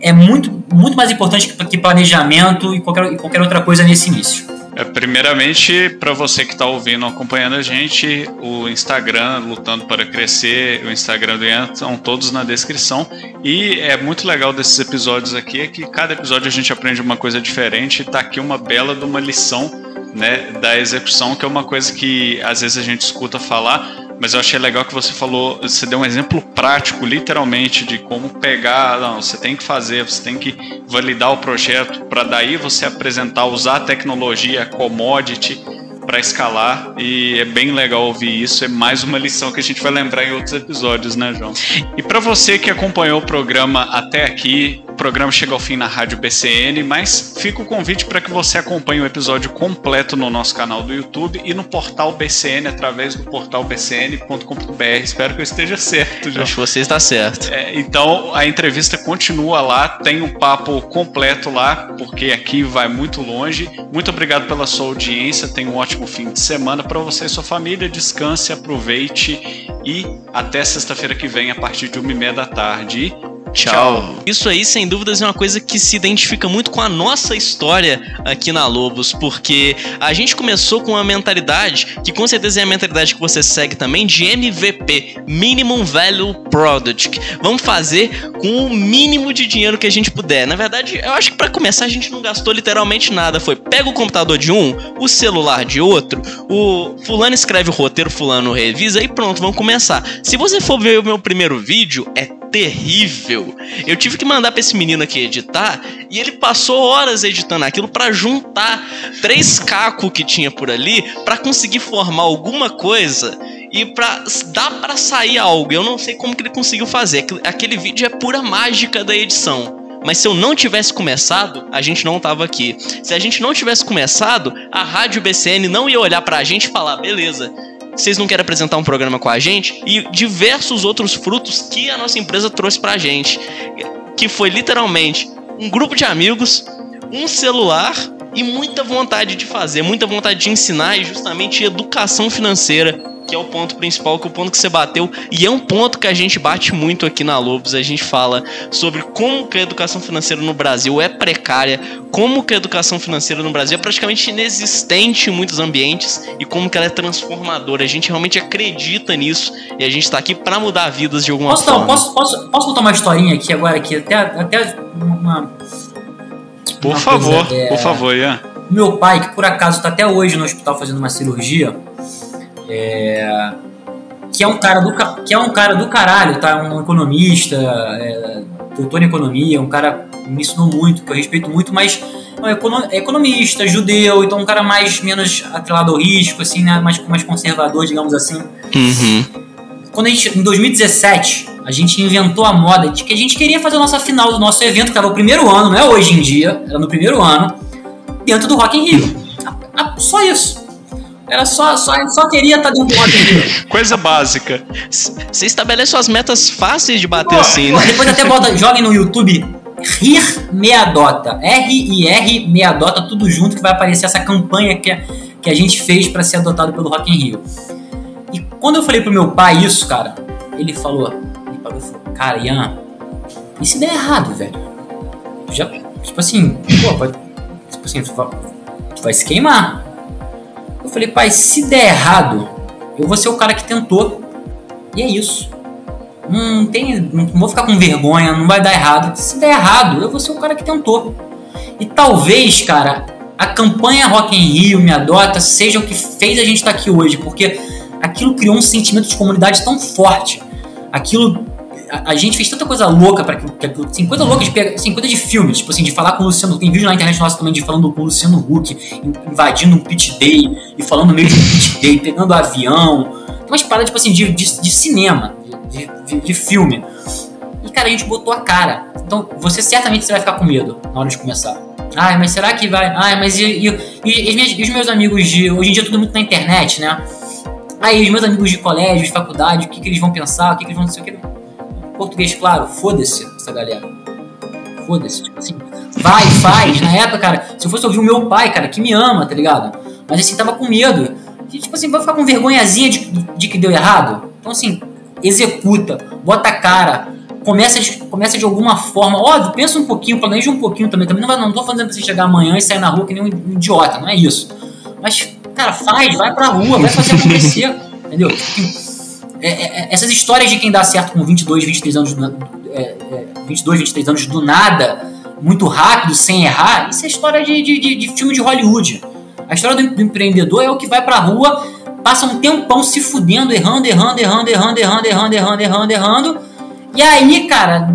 É muito, muito mais importante que planejamento e qualquer, qualquer outra coisa nesse início. É, primeiramente, para você que está ouvindo, acompanhando a gente, o Instagram Lutando para Crescer, o Instagram do Ian estão todos na descrição. E é muito legal desses episódios aqui é que cada episódio a gente aprende uma coisa diferente. Está aqui uma bela de uma lição né, da execução, que é uma coisa que às vezes a gente escuta falar, mas eu achei legal que você falou, você deu um exemplo prático, literalmente, de como pegar, não, você tem que fazer, você tem que validar o projeto, para daí você apresentar, usar a tecnologia, commodity, para escalar e é bem legal ouvir isso. É mais uma lição que a gente vai lembrar em outros episódios, né, João? E para você que acompanhou o programa até aqui, programa chega ao fim na Rádio BCN, mas fica o convite para que você acompanhe o episódio completo no nosso canal do YouTube e no portal BCN, através do portal bcn.com.br. Espero que eu esteja certo, João. Acho que você está certo. É, então, a entrevista continua lá, tem um papo completo lá, porque aqui vai muito longe. Muito obrigado pela sua audiência, tenha um ótimo fim de semana para você e sua família. Descanse, aproveite e até sexta-feira que vem, a partir de uma e meia da tarde. Tchau. Isso aí, sem dúvidas, é uma coisa que se identifica muito com a nossa história aqui na Lobos, porque a gente começou com uma mentalidade, que com certeza é a mentalidade que você segue também, de MVP Minimum Value Product. Vamos fazer com o mínimo de dinheiro que a gente puder. Na verdade, eu acho que para começar a gente não gastou literalmente nada. Foi pega o computador de um, o celular de outro, o fulano escreve o roteiro, fulano revisa e pronto, vamos começar. Se você for ver o meu primeiro vídeo, é terrível. Eu tive que mandar para esse menino aqui editar e ele passou horas editando aquilo para juntar três cacos que tinha por ali para conseguir formar alguma coisa e para dar para sair algo. Eu não sei como que ele conseguiu fazer. Aquele vídeo é pura mágica da edição. Mas se eu não tivesse começado, a gente não tava aqui. Se a gente não tivesse começado, a Rádio BCN não ia olhar pra gente e falar: beleza, vocês não querem apresentar um programa com a gente? E diversos outros frutos que a nossa empresa trouxe pra gente. Que foi literalmente um grupo de amigos, um celular e muita vontade de fazer, muita vontade de ensinar e justamente educação financeira que é o ponto principal, que é o ponto que você bateu, e é um ponto que a gente bate muito aqui na Lobos, a gente fala sobre como que a educação financeira no Brasil é precária, como que a educação financeira no Brasil é praticamente inexistente em muitos ambientes e como que ela é transformadora. A gente realmente acredita nisso e a gente está aqui para mudar vidas de alguma posso, forma. Posso, posso, posso contar uma historinha aqui agora, aqui, até, até uma... Por uma favor, coisa, é... por favor, Ian. Meu pai, que por acaso está até hoje no hospital fazendo uma cirurgia, é, que é um cara do que é um cara do caralho, tá? Um economista, é, doutor em economia, um cara que me ensinou muito, que eu respeito muito, mas é economista, judeu, então um cara mais menos atrelado ao risco, assim, né? Mais, mais conservador, digamos assim. Uhum. Quando a gente, em 2017, a gente inventou a moda de que a gente queria fazer a nossa final do nosso evento, que era o primeiro ano, não é hoje em dia, era no primeiro ano, dentro do Rock in Rio. Só isso. Era só, só, só queria estar tá dentro do Rock. *laughs* Coisa básica. Você estabelece suas metas fáceis de bater pô, assim, né? Depois até bota, joguem no YouTube Rir Meadota. R-I-R Meadota, tudo junto que vai aparecer essa campanha que, a, que a gente fez para ser adotado pelo Rock in Rio. E quando eu falei pro meu pai isso, cara, ele falou, ele falou, cara, Ian, e se der errado, velho? Já, tipo assim, pô, tipo assim, tu vai, tu vai se queimar. Eu falei, pai, se der errado, eu vou ser o cara que tentou. E é isso. Não, tem, não vou ficar com vergonha, não vai dar errado. Se der errado, eu vou ser o cara que tentou. E talvez, cara, a campanha Rock in Rio Me Adota seja o que fez a gente estar tá aqui hoje, porque aquilo criou um sentimento de comunidade tão forte. Aquilo a, gente fez tanta coisa louca para que, que assim, coisa louca de pegar, assim, coisa de filme, tipo assim, de falar com o Luciano, tem vídeo na internet nossa também de falando com o Luciano Huck, invadindo um pit day e falando no meio de um pit day, pegando avião. Tem umas paradas, tipo assim, de, de, de cinema, de, de, de, filme. E, cara, a gente botou a cara. Então, você certamente você vai ficar com medo na hora de começar. Ai, mas será que vai? Ai, mas e, e, e, e os meus amigos de. Hoje em dia tudo muito na internet, né? Aí, os meus amigos de colégio, de faculdade, o que, que eles vão pensar, o que, que eles vão não sei o que português claro, foda-se essa galera. Foda-se, tipo assim, vai, faz. Na época, cara, se eu fosse ouvir o meu pai, cara, que me ama, tá ligado? Mas assim, tava com medo. E, tipo assim, vai ficar com vergonhazinha de, de que deu errado? Então, assim, executa, bota a cara, começa de, começa de alguma forma. Óbvio, pensa um pouquinho, planeja um pouquinho também. Também não, vai, não tô fazendo pra você chegar amanhã e sair na rua que nem um idiota, não é isso. Mas, cara, faz, vai pra rua, vai fazer acontecer, *laughs* entendeu? É, é, é, essas histórias de quem dá certo com 22, 23 anos, é, 22, é, 23 anos do nada, muito rápido, sem errar, isso é história de, de, de, filme de Hollywood. A história do, do, empreendedor é o que vai pra rua, passa um tempão se fudendo, errando, errando, errando, errando, errando, errando, errando, errando, errando. E aí, cara,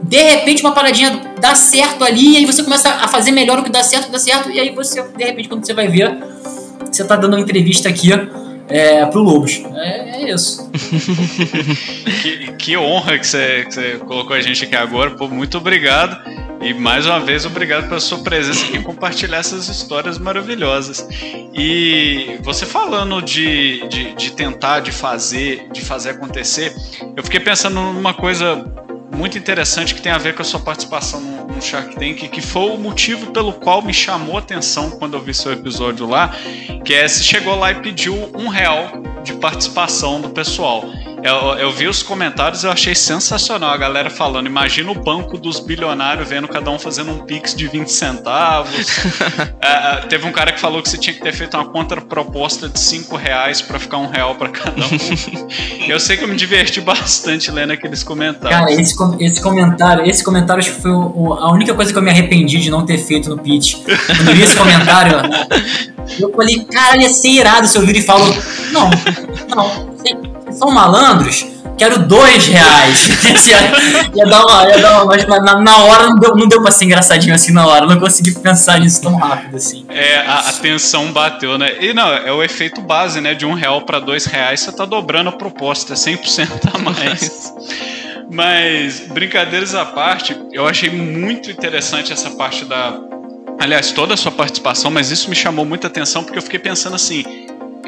de repente uma paradinha dá certo ali, e aí você começa a fazer melhor o que dá certo, dá certo, e aí você, de repente, quando você vai ver, você tá dando uma entrevista aqui é, pro Lobos. É, é isso. *laughs* que, que honra que você, que você colocou a gente aqui agora. Pô, muito obrigado. E mais uma vez, obrigado pela sua presença aqui e compartilhar essas histórias maravilhosas. E você falando de, de, de, tentar, de fazer, de fazer acontecer, eu fiquei pensando numa coisa muito interessante que tem a ver com a sua participação no, no Shark Tank, que foi o motivo pelo qual me chamou a atenção quando eu vi seu episódio lá, que é você chegou lá e pediu um real de participação do pessoal. Eu, eu, vi os comentários eu achei sensacional a galera falando. Imagina o banco dos bilionários vendo cada um fazendo um pix de 20 centavos. *laughs* É, é, teve um cara que falou que você tinha que ter feito uma contraproposta de 5 reais para ficar um real para cada um. *laughs* eu sei que eu me diverti bastante lendo aqueles comentários. Cara, esse, esse comentário, esse comentário acho que foi o, a única coisa que eu me arrependi de não ter feito no pitch. Quando eu vi esse comentário, eu falei, cara, ia ser irado se eu vir e falo, não, não, são malandros, quero dois reais. *laughs* ia, ia, dar uma, ia dar uma, mas na, na hora não deu, não deu pra ser engraçadinho assim na hora, não consegui pensar nisso tão rápido assim. É, a, a tensão bateu, né? E não, é o efeito base, né? De um real para dois reais, você tá dobrando a proposta, 100% a mais. Mas, brincadeiras à parte, eu achei muito interessante essa parte da. Aliás, toda a sua participação, mas isso me chamou muita atenção porque eu fiquei pensando assim: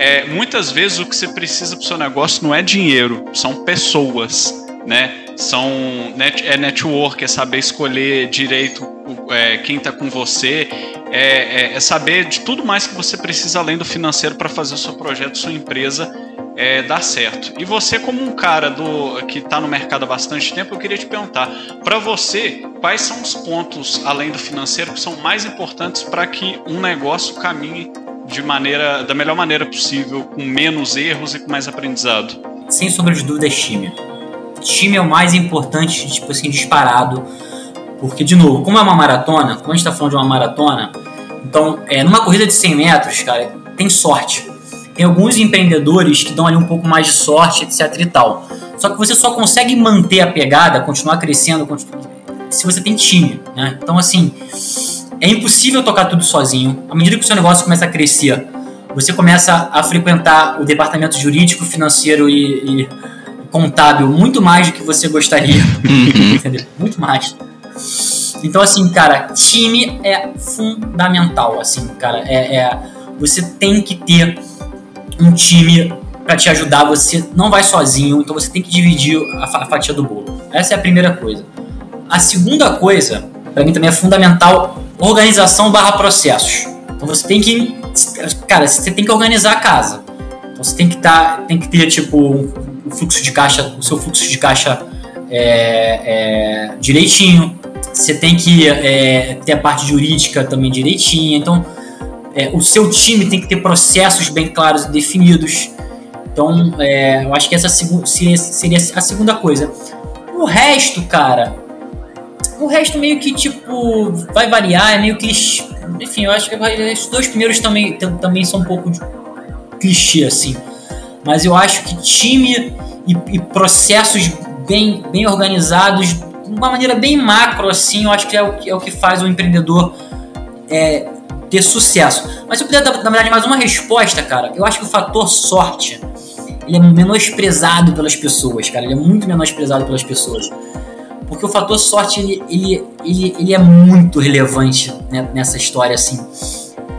é, muitas vezes o que você precisa para o seu negócio não é dinheiro, são pessoas, né? São net, é network, é saber escolher direito é, quem está com você, é, é, é, saber de tudo mais que você precisa além do financeiro para fazer o seu projeto, sua empresa é, dar certo. E você, como um cara do que está no mercado há bastante tempo, eu queria te perguntar, para você, quais são os pontos além do financeiro que são mais importantes para que um negócio caminhe de maneira da melhor maneira possível, com menos erros e com mais aprendizado? Sem sombra de dúvida é time. Time é o mais importante, tipo assim, disparado. Porque, de novo, como é uma maratona, como a gente está falando de uma maratona, então, é, numa corrida de 100 metros, cara, tem sorte. Tem alguns empreendedores que dão ali um pouco mais de sorte, etc e tal. Só que você só consegue manter a pegada, continuar crescendo, se você tem time, né? Então, assim, é impossível tocar tudo sozinho. À medida que o seu negócio começa a crescer, você começa a frequentar o departamento jurídico, financeiro e, e contábil muito mais do que você gostaria. Uhum. *laughs* Entendeu? Muito mais. Então, assim, cara, time é fundamental. Assim, cara, é, é você tem que ter um time para te ajudar. Você não vai sozinho, então você tem que dividir a fatia do bolo. Essa é a primeira coisa. A segunda coisa, para mim também é fundamental, organização barra processos. Então você tem que, cara, você tem que organizar a casa. Então você tem que tá, tem que ter tipo o fluxo de caixa, o seu fluxo de caixa é, é, direitinho. Você tem que é, ter a parte jurídica também direitinha. Então é, o seu time tem que ter processos bem claros e definidos. Então é, eu acho que essa seria a segunda coisa. O resto, cara, o resto meio que, tipo, vai variar, é meio que. Enfim, eu acho que os dois primeiros também, também são um pouco de clichê, assim. Mas eu acho que time e, e processos bem, bem organizados, de uma maneira bem macro, assim, eu acho que é o, é o que faz o empreendedor é, ter sucesso. Mas eu puder dar, na verdade, mais uma resposta, cara, eu acho que o fator sorte ele é menosprezado pelas pessoas, cara. Ele é muito menosprezado pelas pessoas porque o fator sorte ele, ele, ele, ele é muito relevante né, nessa história assim.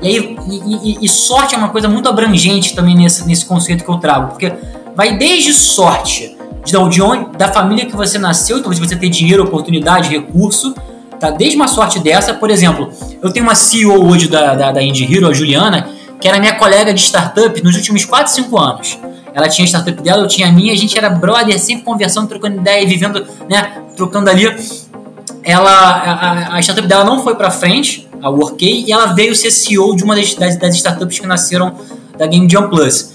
E aí e, e, e, sorte é uma coisa muito abrangente também nesse, nesse conceito que eu trago, porque vai desde sorte de, de onde, da família que você nasceu, então você tem dinheiro, oportunidade, recurso, tá? Desde uma sorte dessa, por exemplo, eu tenho uma CEO hoje da, da, da Indie Hero, a Juliana, que era minha colega de startup nos últimos 4, 5 anos. Ela tinha a startup dela, eu tinha a minha, a gente era brother, sempre conversando, trocando ideia vivendo, né, trocando ali. Ela, a, a startup dela não foi para frente, a Workay, e ela veio ser CEO de uma das, das, das startups que nasceram da Game Jam Plus.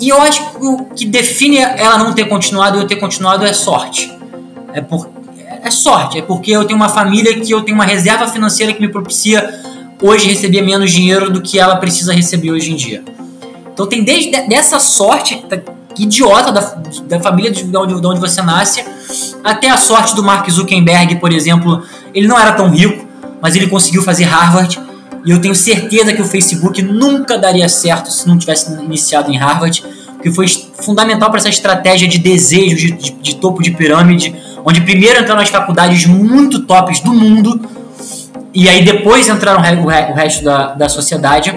E eu acho que o que define ela não ter continuado e eu ter continuado é sorte. É, por, é sorte, é porque eu tenho uma família que eu tenho uma reserva financeira que me propicia hoje receber menos dinheiro do que ela precisa receber hoje em dia. Então tem desde dessa sorte idiota da, da família de onde, de onde você nasce, até a sorte do Mark Zuckerberg, por exemplo. Ele não era tão rico, mas ele conseguiu fazer Harvard. E eu tenho certeza que o Facebook nunca daria certo se não tivesse iniciado em Harvard, que foi fundamental para essa estratégia de desejo de, de, de, topo de pirâmide, onde primeiro entraram as faculdades muito tops do mundo, e aí depois entraram o, resto da, da sociedade.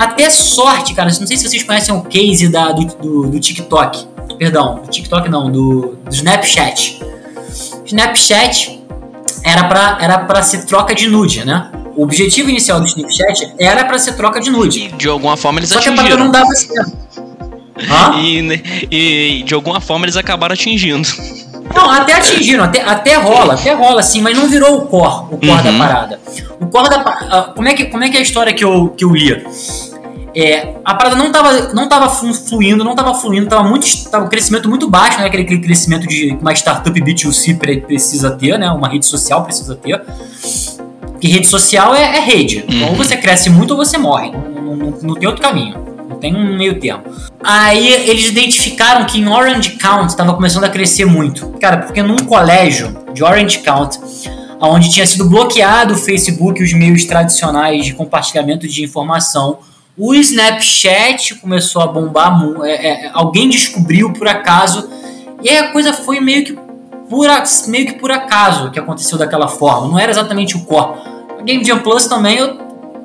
Até sorte, cara, não sei se vocês conhecem o case da, do, do, do TikTok. Perdão, do TikTok não, do, do Snapchat. Snapchat era para era pra ser troca de nude, né? O objetivo inicial do Snapchat era para ser troca de nude. E de alguma forma eles Só atingiram. Só que a não dava certo. E, e de alguma forma eles acabaram atingindo. Não, até atingiram, até, até rola, até rola sim, mas não virou o core, o core uhum. da parada. O core da uh, como é que como é que é a história que eu que eu lia? É, a parada não tava, não tava fluindo, não tava fluindo, tava muito tava um crescimento muito baixo, né? Aquele, aquele crescimento de uma startup B2C precisa ter, né? Uma rede social precisa ter. Porque rede social é, é rede. Então, ou você cresce muito ou você morre. Não, não, não, tem outro caminho. Não tem um meio termo. Aí eles identificaram que em Orange County estava começando a crescer muito. Cara, porque num colégio de Orange County, onde tinha sido bloqueado o Facebook e os meios tradicionais de compartilhamento de informação, o Snapchat começou a bombar. É, é, alguém descobriu por acaso. E aí a coisa foi meio que por, meio que por acaso que aconteceu daquela forma. Não era exatamente o core. A Game Jam Plus também, eu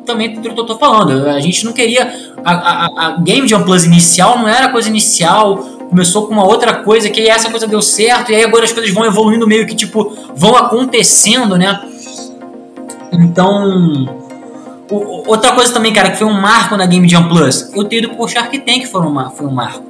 também eu tô, tô falando. A gente não queria. A, a, a, Game Jam Plus inicial não era a coisa inicial. Começou com uma outra coisa, que essa coisa deu certo, e aí agora as coisas vão evoluindo meio que tipo, vão acontecendo, né? Então. O, outra coisa também, cara, que foi um marco na Game Jam Plus. Eu ter ido pro Shark Tank foi, uma, foi um marco.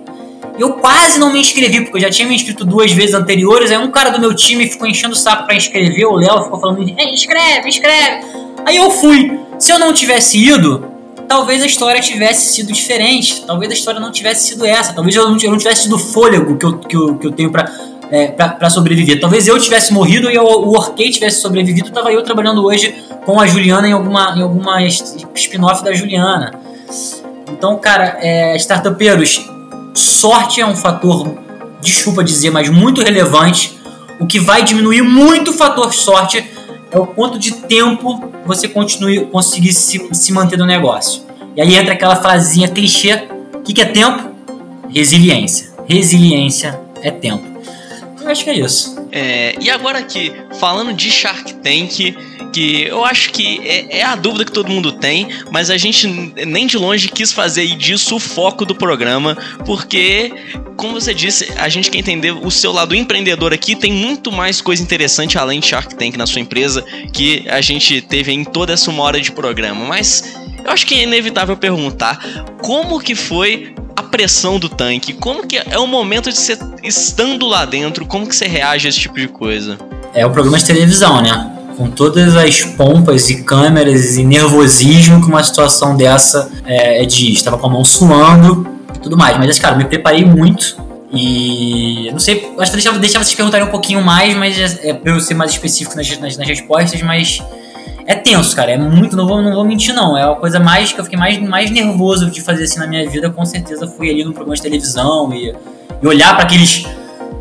Eu quase não me inscrevi, porque eu já tinha me inscrito duas vezes anteriores. Aí um cara do meu time ficou enchendo o saco para inscrever, o Léo ficou falando: Ei, inscreve, inscreve. Aí eu fui. Se eu não tivesse ido, talvez a história tivesse sido diferente. Talvez a história não tivesse sido essa. Talvez eu não, tivesse tido o fôlego que eu, que eu, que eu tenho para é, para sobreviver. Talvez eu tivesse morrido e o, o Orkay tivesse sobrevivido. Tava eu trabalhando hoje com a Juliana em alguma, em alguma spin-off da Juliana. Então, cara, é, startupeiros, sorte é um fator, desculpa dizer, mas muito relevante. O que vai diminuir muito o fator sorte é o quanto de tempo você continue conseguir se, se manter no negócio. E aí entra aquela frasinha clichê: o que, que é tempo? Resiliência. Resiliência é tempo. Acho que é isso. É, e agora aqui, falando de Shark Tank, que eu acho que é, é, a dúvida que todo mundo tem, mas a gente nem de longe quis fazer disso o foco do programa, porque, como você disse, a gente quer entender o seu lado empreendedor aqui, tem muito mais coisa interessante além de Shark Tank na sua empresa que a gente teve em toda essa uma hora de programa, mas eu acho que é inevitável perguntar como que foi a pressão do tanque? Como que é o momento de você estando lá dentro? Como que você reage a esse tipo de coisa? É o programa de televisão, né? Com todas as pompas e câmeras e nervosismo que uma situação dessa é, é de estava com a mão suando e tudo mais. Mas, cara, me preparei muito e não sei, acho que deixava, deixava vocês perguntarem um pouquinho mais, mas é, é pra eu ser mais específico nas, nas, nas respostas, mas é tenso, cara. É muito, não vou, não vou mentir, não. É a coisa mais que eu fiquei mais, mais nervoso de fazer assim na minha vida, com certeza foi ali no programa de televisão e, e olhar para aqueles.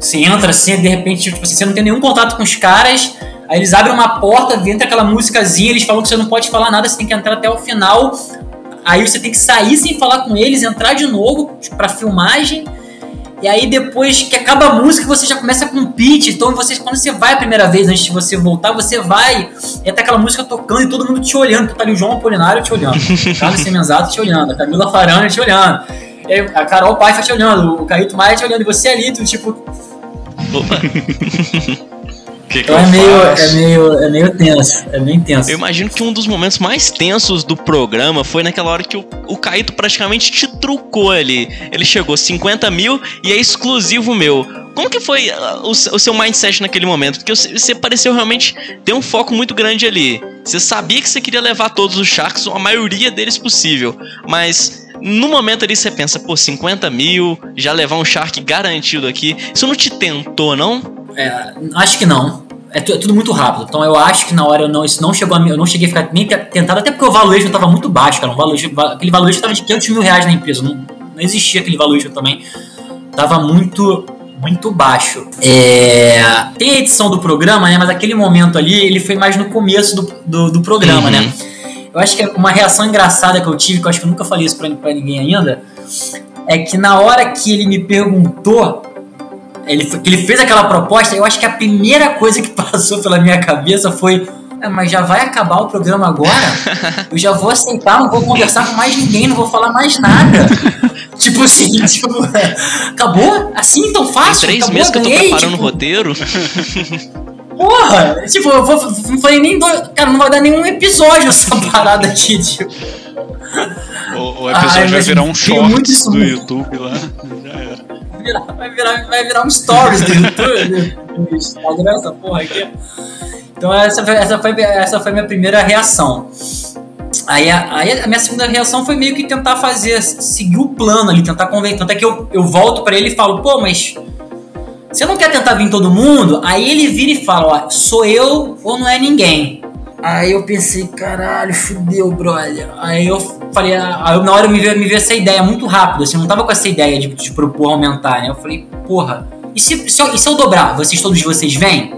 Você entra assim, de repente, tipo assim, você não tem nenhum contato com os caras, aí eles abrem uma porta, entra aquela músicazinha, eles falam que você não pode falar nada, você tem que entrar até o final. Aí você tem que sair sem falar com eles, entrar de novo pra filmagem. E aí depois que acaba a música, você já começa com um pitch. Então você, quando você vai a primeira vez, antes de você voltar, você vai e tá aquela música tocando e todo mundo te olhando. Tu tá ali o João Apolinário te olhando, o *laughs* Carlos Semenzato te olhando, a Camila Farana te olhando, a Carol Paiva te olhando, o Caíto Maia te olhando, e você ali, tu tipo. Opa! *laughs* Que que então é meio, é, meio, é meio tenso, é meio tenso. Eu imagino que um dos momentos mais tensos do programa foi naquela hora que o, o Caíto praticamente te trucou ali. Ele chegou 50 mil e é exclusivo meu. Como que foi uh, o, o seu mindset naquele momento? Porque você pareceu realmente ter um foco muito grande ali. Você sabia que você queria levar todos os Sharks, a maioria deles possível. Mas no momento ali você pensa, pô, 50 mil, já levar um Shark garantido aqui. Isso não te tentou, não? É, acho que não é, é, tudo muito rápido. Então eu acho que na hora eu não, isso não chegou a mim, eu não cheguei a ficar nem tentado, até porque o valuation estava muito baixo, cara. Um valuation, aquele valuation estava de 500 mil reais na empresa. Não, não existia aquele valuation também. Tava muito, muito baixo. É, tem a edição do programa, né? Mas aquele momento ali, ele foi mais no começo do, do, do programa, né? uhum. né? Eu acho que é uma reação engraçada que eu tive, que eu acho que eu nunca falei isso pra, pra ninguém ainda, é que na hora que ele me perguntou, ele, que ele fez aquela proposta, eu acho que a primeira coisa que *laughs* passou pela minha cabeça foi. É, mas já vai acabar o programa agora? *laughs* Eu já vou aceitar, não vou conversar com mais ninguém, não vou falar mais nada. *laughs* tipo assim, tipo, acabou? Assim tão fácil? Três acabou, meses que eu tô ganhei, preparando o tipo, roteiro. Porra! Tipo, eu vou, não falei nem dois. Cara, não vai dar nenhum episódio essa parada aqui, tipo. O, o episódio Ai, vai virar um tem isso do. YouTube lá. Já era. Virar- vai, virar, vai virar um stories do YouTube, essa porra aqui. Então essa foi, essa foi, essa foi minha primeira reação. Aí a, aí a minha segunda reação foi meio que tentar fazer, seguir o plano ali, tentar convencer. Tanto é que eu, eu volto pra ele e falo, pô, mas você não quer tentar vir todo mundo? Aí ele vira e fala, ó, sou eu ou não é ninguém? Aí eu pensei, caralho, fudeu, brother. Aí eu falei, ah, aí na hora me veio, me veio essa ideia muito rápido, assim, eu não tava com essa ideia de, de propor aumentar, né? Eu falei, porra, e se, se eu, e se eu dobrar, vocês todos vocês vêm?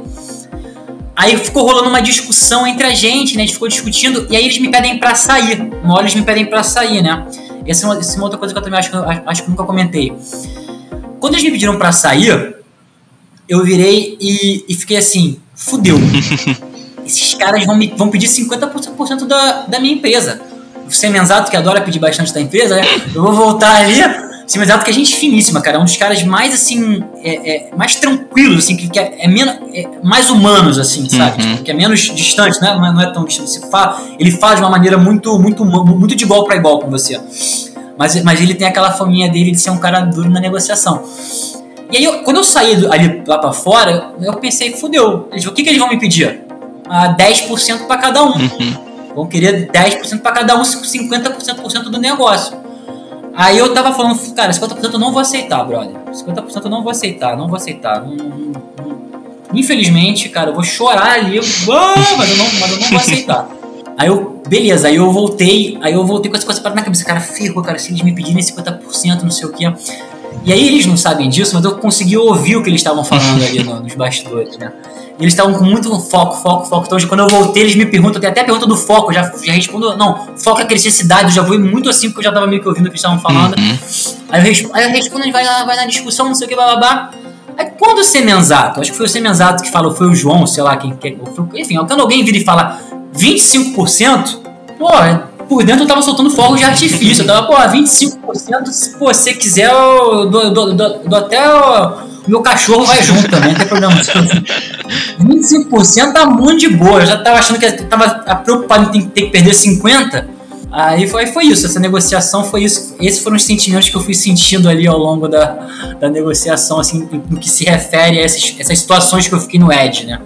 Aí ficou rolando uma discussão entre a gente, né? A gente ficou discutindo, e aí eles me pedem pra sair. Uma hora eles me pedem pra sair, né? Essa é uma, essa é uma outra coisa que eu também acho que, acho que nunca comentei. Quando eles me pediram pra sair, eu virei e, e fiquei assim, fudeu. *laughs* Esses caras vão, me, vão pedir 50% da, da minha empresa. O Semenzato, que adora pedir bastante da empresa, né? Eu vou voltar ali. Semenzato, que é gente finíssima, cara. É um dos caras mais, assim, é, é, mais tranquilos, assim, que, que é, é menos, é mais humanos, assim, sabe? Uhum. Tipo, que é menos distante, né? Não é, não é tão distante. Você fala, ele fala de uma maneira muito, muito, muito de igual para igual com você. Mas, mas ele tem aquela faminha dele de ser um cara duro na negociação. E aí, eu- quando eu saí do- ali lá pra fora, eu pensei, fudeu. Eles, o que, que eles vão me pedir? Ah, 10% pra cada um. Uhum. Vão querer 10% pra cada um, 50% por cento do negócio. Aí eu tava falando, cara, 50% eu não vou aceitar, brother. 50% eu não vou aceitar, não vou aceitar. Não- não- não- Infelizmente, cara, eu vou chorar ali, eu- ah, mas, eu não, mas eu não vou aceitar. *laughs* Aí eu, beleza, aí eu voltei, aí eu voltei com essa coisa parada na cabeça, cara, ferrou, cara, se eles me pedirem 50%, não sei o quê. E aí eles não sabem disso, mas eu consegui ouvir o que eles estavam falando ali no- nos bastidores, né? Eles estavam com muito foco, foco, foco. Então, quando eu voltei, eles me perguntam, tem até a pergunta do foco, eu já, já respondo, não, foco é crescer cidade, eu já vou muito assim, porque eu já tava meio que ouvindo o que eles estavam falando. Uhum. Aí eu respondo, aí eu respondo, a gente vai, lá- vai na discussão, não sei o que, bababá. Aí quando o Semenzato, acho que foi o Semenzato que falou, foi o João, sei lá quem, quem foi, enfim, quando alguém vira e fala 25%, pô, por dentro eu tava soltando fogos de artifício, eu tava, pô, 25%, se você quiser, eu dou, dou- dou- dou até o meu cachorro vai junto também, não tem problema. 25% tá muito de boa, eu já tava achando que tava preocupado em ter, que perder 50%. Aí foi, foi isso, essa negociação foi isso. Esses foram os sentimentos que eu fui sentindo ali ao longo da, da negociação, assim, no que se refere a essas, essas situações que eu fiquei no Edge, né?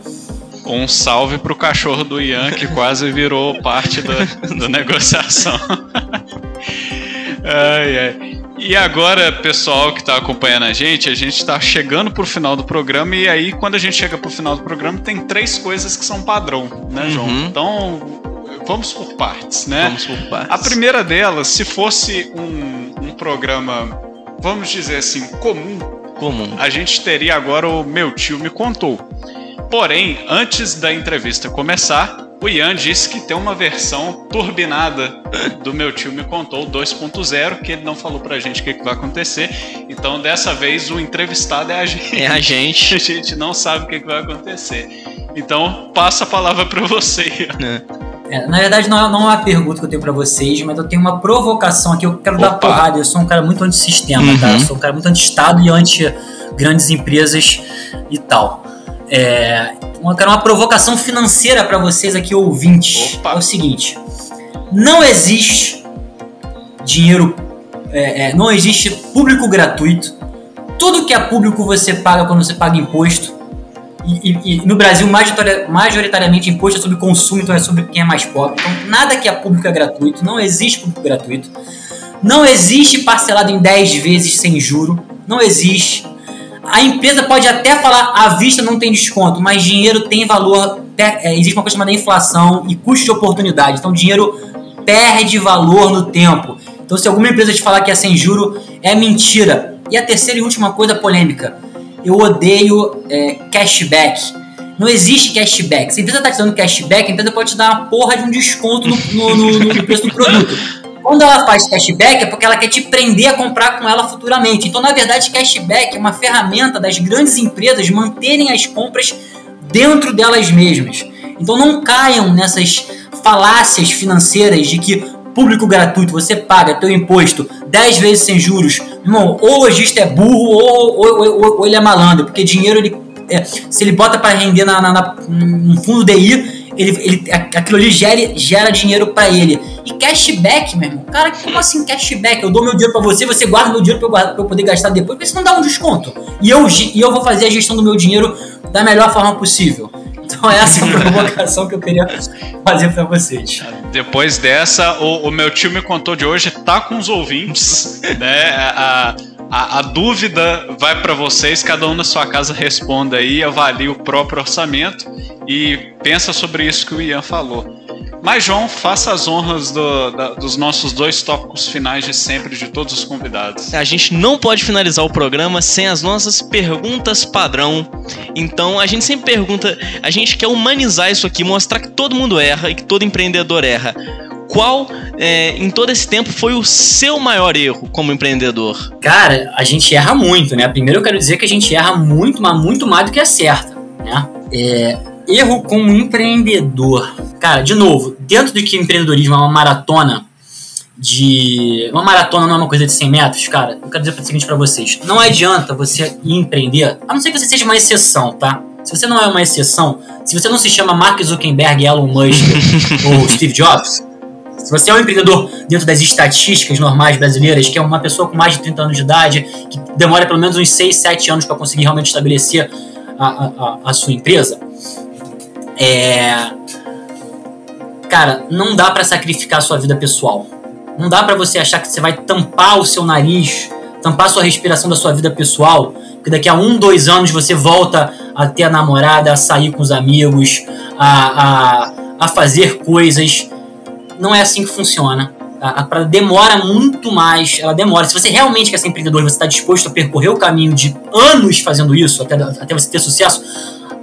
Um salve pro cachorro do Ian, que quase virou parte da, da negociação. *laughs* ai, ai. E agora, pessoal que está acompanhando a gente, a gente está chegando pro final do programa e aí quando a gente chega pro final do programa tem três coisas que são padrão, né, João? Uhum. Então, vamos por partes, né? Vamos por partes. A primeira delas, se fosse um, um programa, vamos dizer assim, comum, Comum. a gente teria agora o Meu Tio Me Contou. Porém, antes da entrevista começar, o Ian disse que tem uma versão turbinada do Meu Tio Me Contou 2.0, que ele não falou pra gente o que, que vai acontecer. Então, dessa vez, o entrevistado é a gente. É a gente. *laughs* A gente não sabe o que, que vai acontecer. Então, passa a palavra pra você, Ian. É, na verdade, não é, não é uma pergunta que eu tenho pra vocês, mas eu tenho uma provocação aqui. Eu quero dar Opa. porrada. Eu sou um cara muito antissistema, tá? Uhum. Eu sou um cara muito anti-Estado e anti-grandes empresas e tal. É, quero uma provocação financeira pra vocês aqui, ouvintes. Opa. É o seguinte: não existe dinheiro, é, é, não existe público gratuito. Tudo que é público você paga quando você paga imposto. E, e- e no Brasil, majoritar- majoritariamente, imposto é sobre consumo, então é sobre quem é mais pobre. Então, nada que é público é gratuito, não existe público gratuito. Não existe parcelado em 10 vezes sem juro, não existe. A empresa pode até falar à vista não tem desconto, mas dinheiro tem valor, é, existe uma coisa chamada inflação e custo de oportunidade. Então, dinheiro perde valor no tempo. Então, se alguma empresa te falar que é sem juro, é mentira. E a terceira e última coisa polêmica. Eu odeio é, cashback. Não existe cashback. Se a empresa está te dando cashback, a empresa pode te dar uma porra de um desconto no, no- no- no preço do produto. Quando ela faz cashback é porque ela quer te prender a comprar com ela futuramente. Então, na verdade, cashback é uma ferramenta das grandes empresas manterem as compras dentro delas mesmas. Então, não caiam nessas falácias financeiras de que público gratuito, você paga teu imposto 10 vezes sem juros. Irmão, ou o lojista é burro ou, ou, ou, ou ele é malandro, porque dinheiro, ele, é, se ele bota para render na, na, na, no fundo DI, ele, ele, aquilo ali gera, gera dinheiro para ele. E cashback, meu irmão, cara, como assim cashback? Eu dou meu dinheiro para você, você guarda meu dinheiro pra eu, eu poder gastar depois, porque você não dá um desconto. E eu, e eu vou fazer a gestão do meu dinheiro da melhor forma possível. *laughs* Então essa é a provocação que eu queria fazer para vocês. Depois dessa, o, o, meu tio me contou de hoje tá com os ouvintes, né? A, a, a dúvida vai para vocês, cada um na sua casa responda aí, avalie o próprio orçamento e pensa sobre isso que o Ian falou. Mas, João, faça as honras do, da, dos nossos dois tópicos finais de sempre, de todos os convidados. A gente não pode finalizar o programa sem as nossas perguntas padrão. Então, a gente sempre pergunta, a gente quer humanizar isso aqui, mostrar que todo mundo erra e que todo empreendedor erra. Qual, é, em todo esse tempo, foi o seu maior erro como empreendedor? Cara, a gente erra muito, né? Primeiro eu quero dizer que a gente erra muito, mas muito mais do que acerta, né? É, erro como empreendedor. Cara, de novo, dentro do que empreendedorismo é uma maratona de. Uma maratona não é uma coisa de 100 metros, cara. Eu quero dizer o seguinte para vocês: não adianta você empreender, a não ser que você seja uma exceção, tá? Se você não é uma exceção, se você não se chama Mark Zuckerberg, Elon Musk *laughs* ou Steve Jobs, se você é um empreendedor dentro das estatísticas normais brasileiras, que é uma pessoa com mais de 30 anos de idade, que demora pelo menos uns 6, 7 anos para conseguir realmente estabelecer a, a, a sua empresa, é. Cara, não dá para sacrificar a sua vida pessoal. Não dá para você achar que você vai tampar o seu nariz, tampar a sua respiração da sua vida pessoal, que daqui a um, dois anos você volta a ter a namorada, a sair com os amigos, a, a, a fazer coisas. Não é assim que funciona. A, a, demora muito mais, ela demora. Se você realmente quer ser empreendedor, você está disposto a percorrer o caminho de anos fazendo isso, até, até você ter sucesso,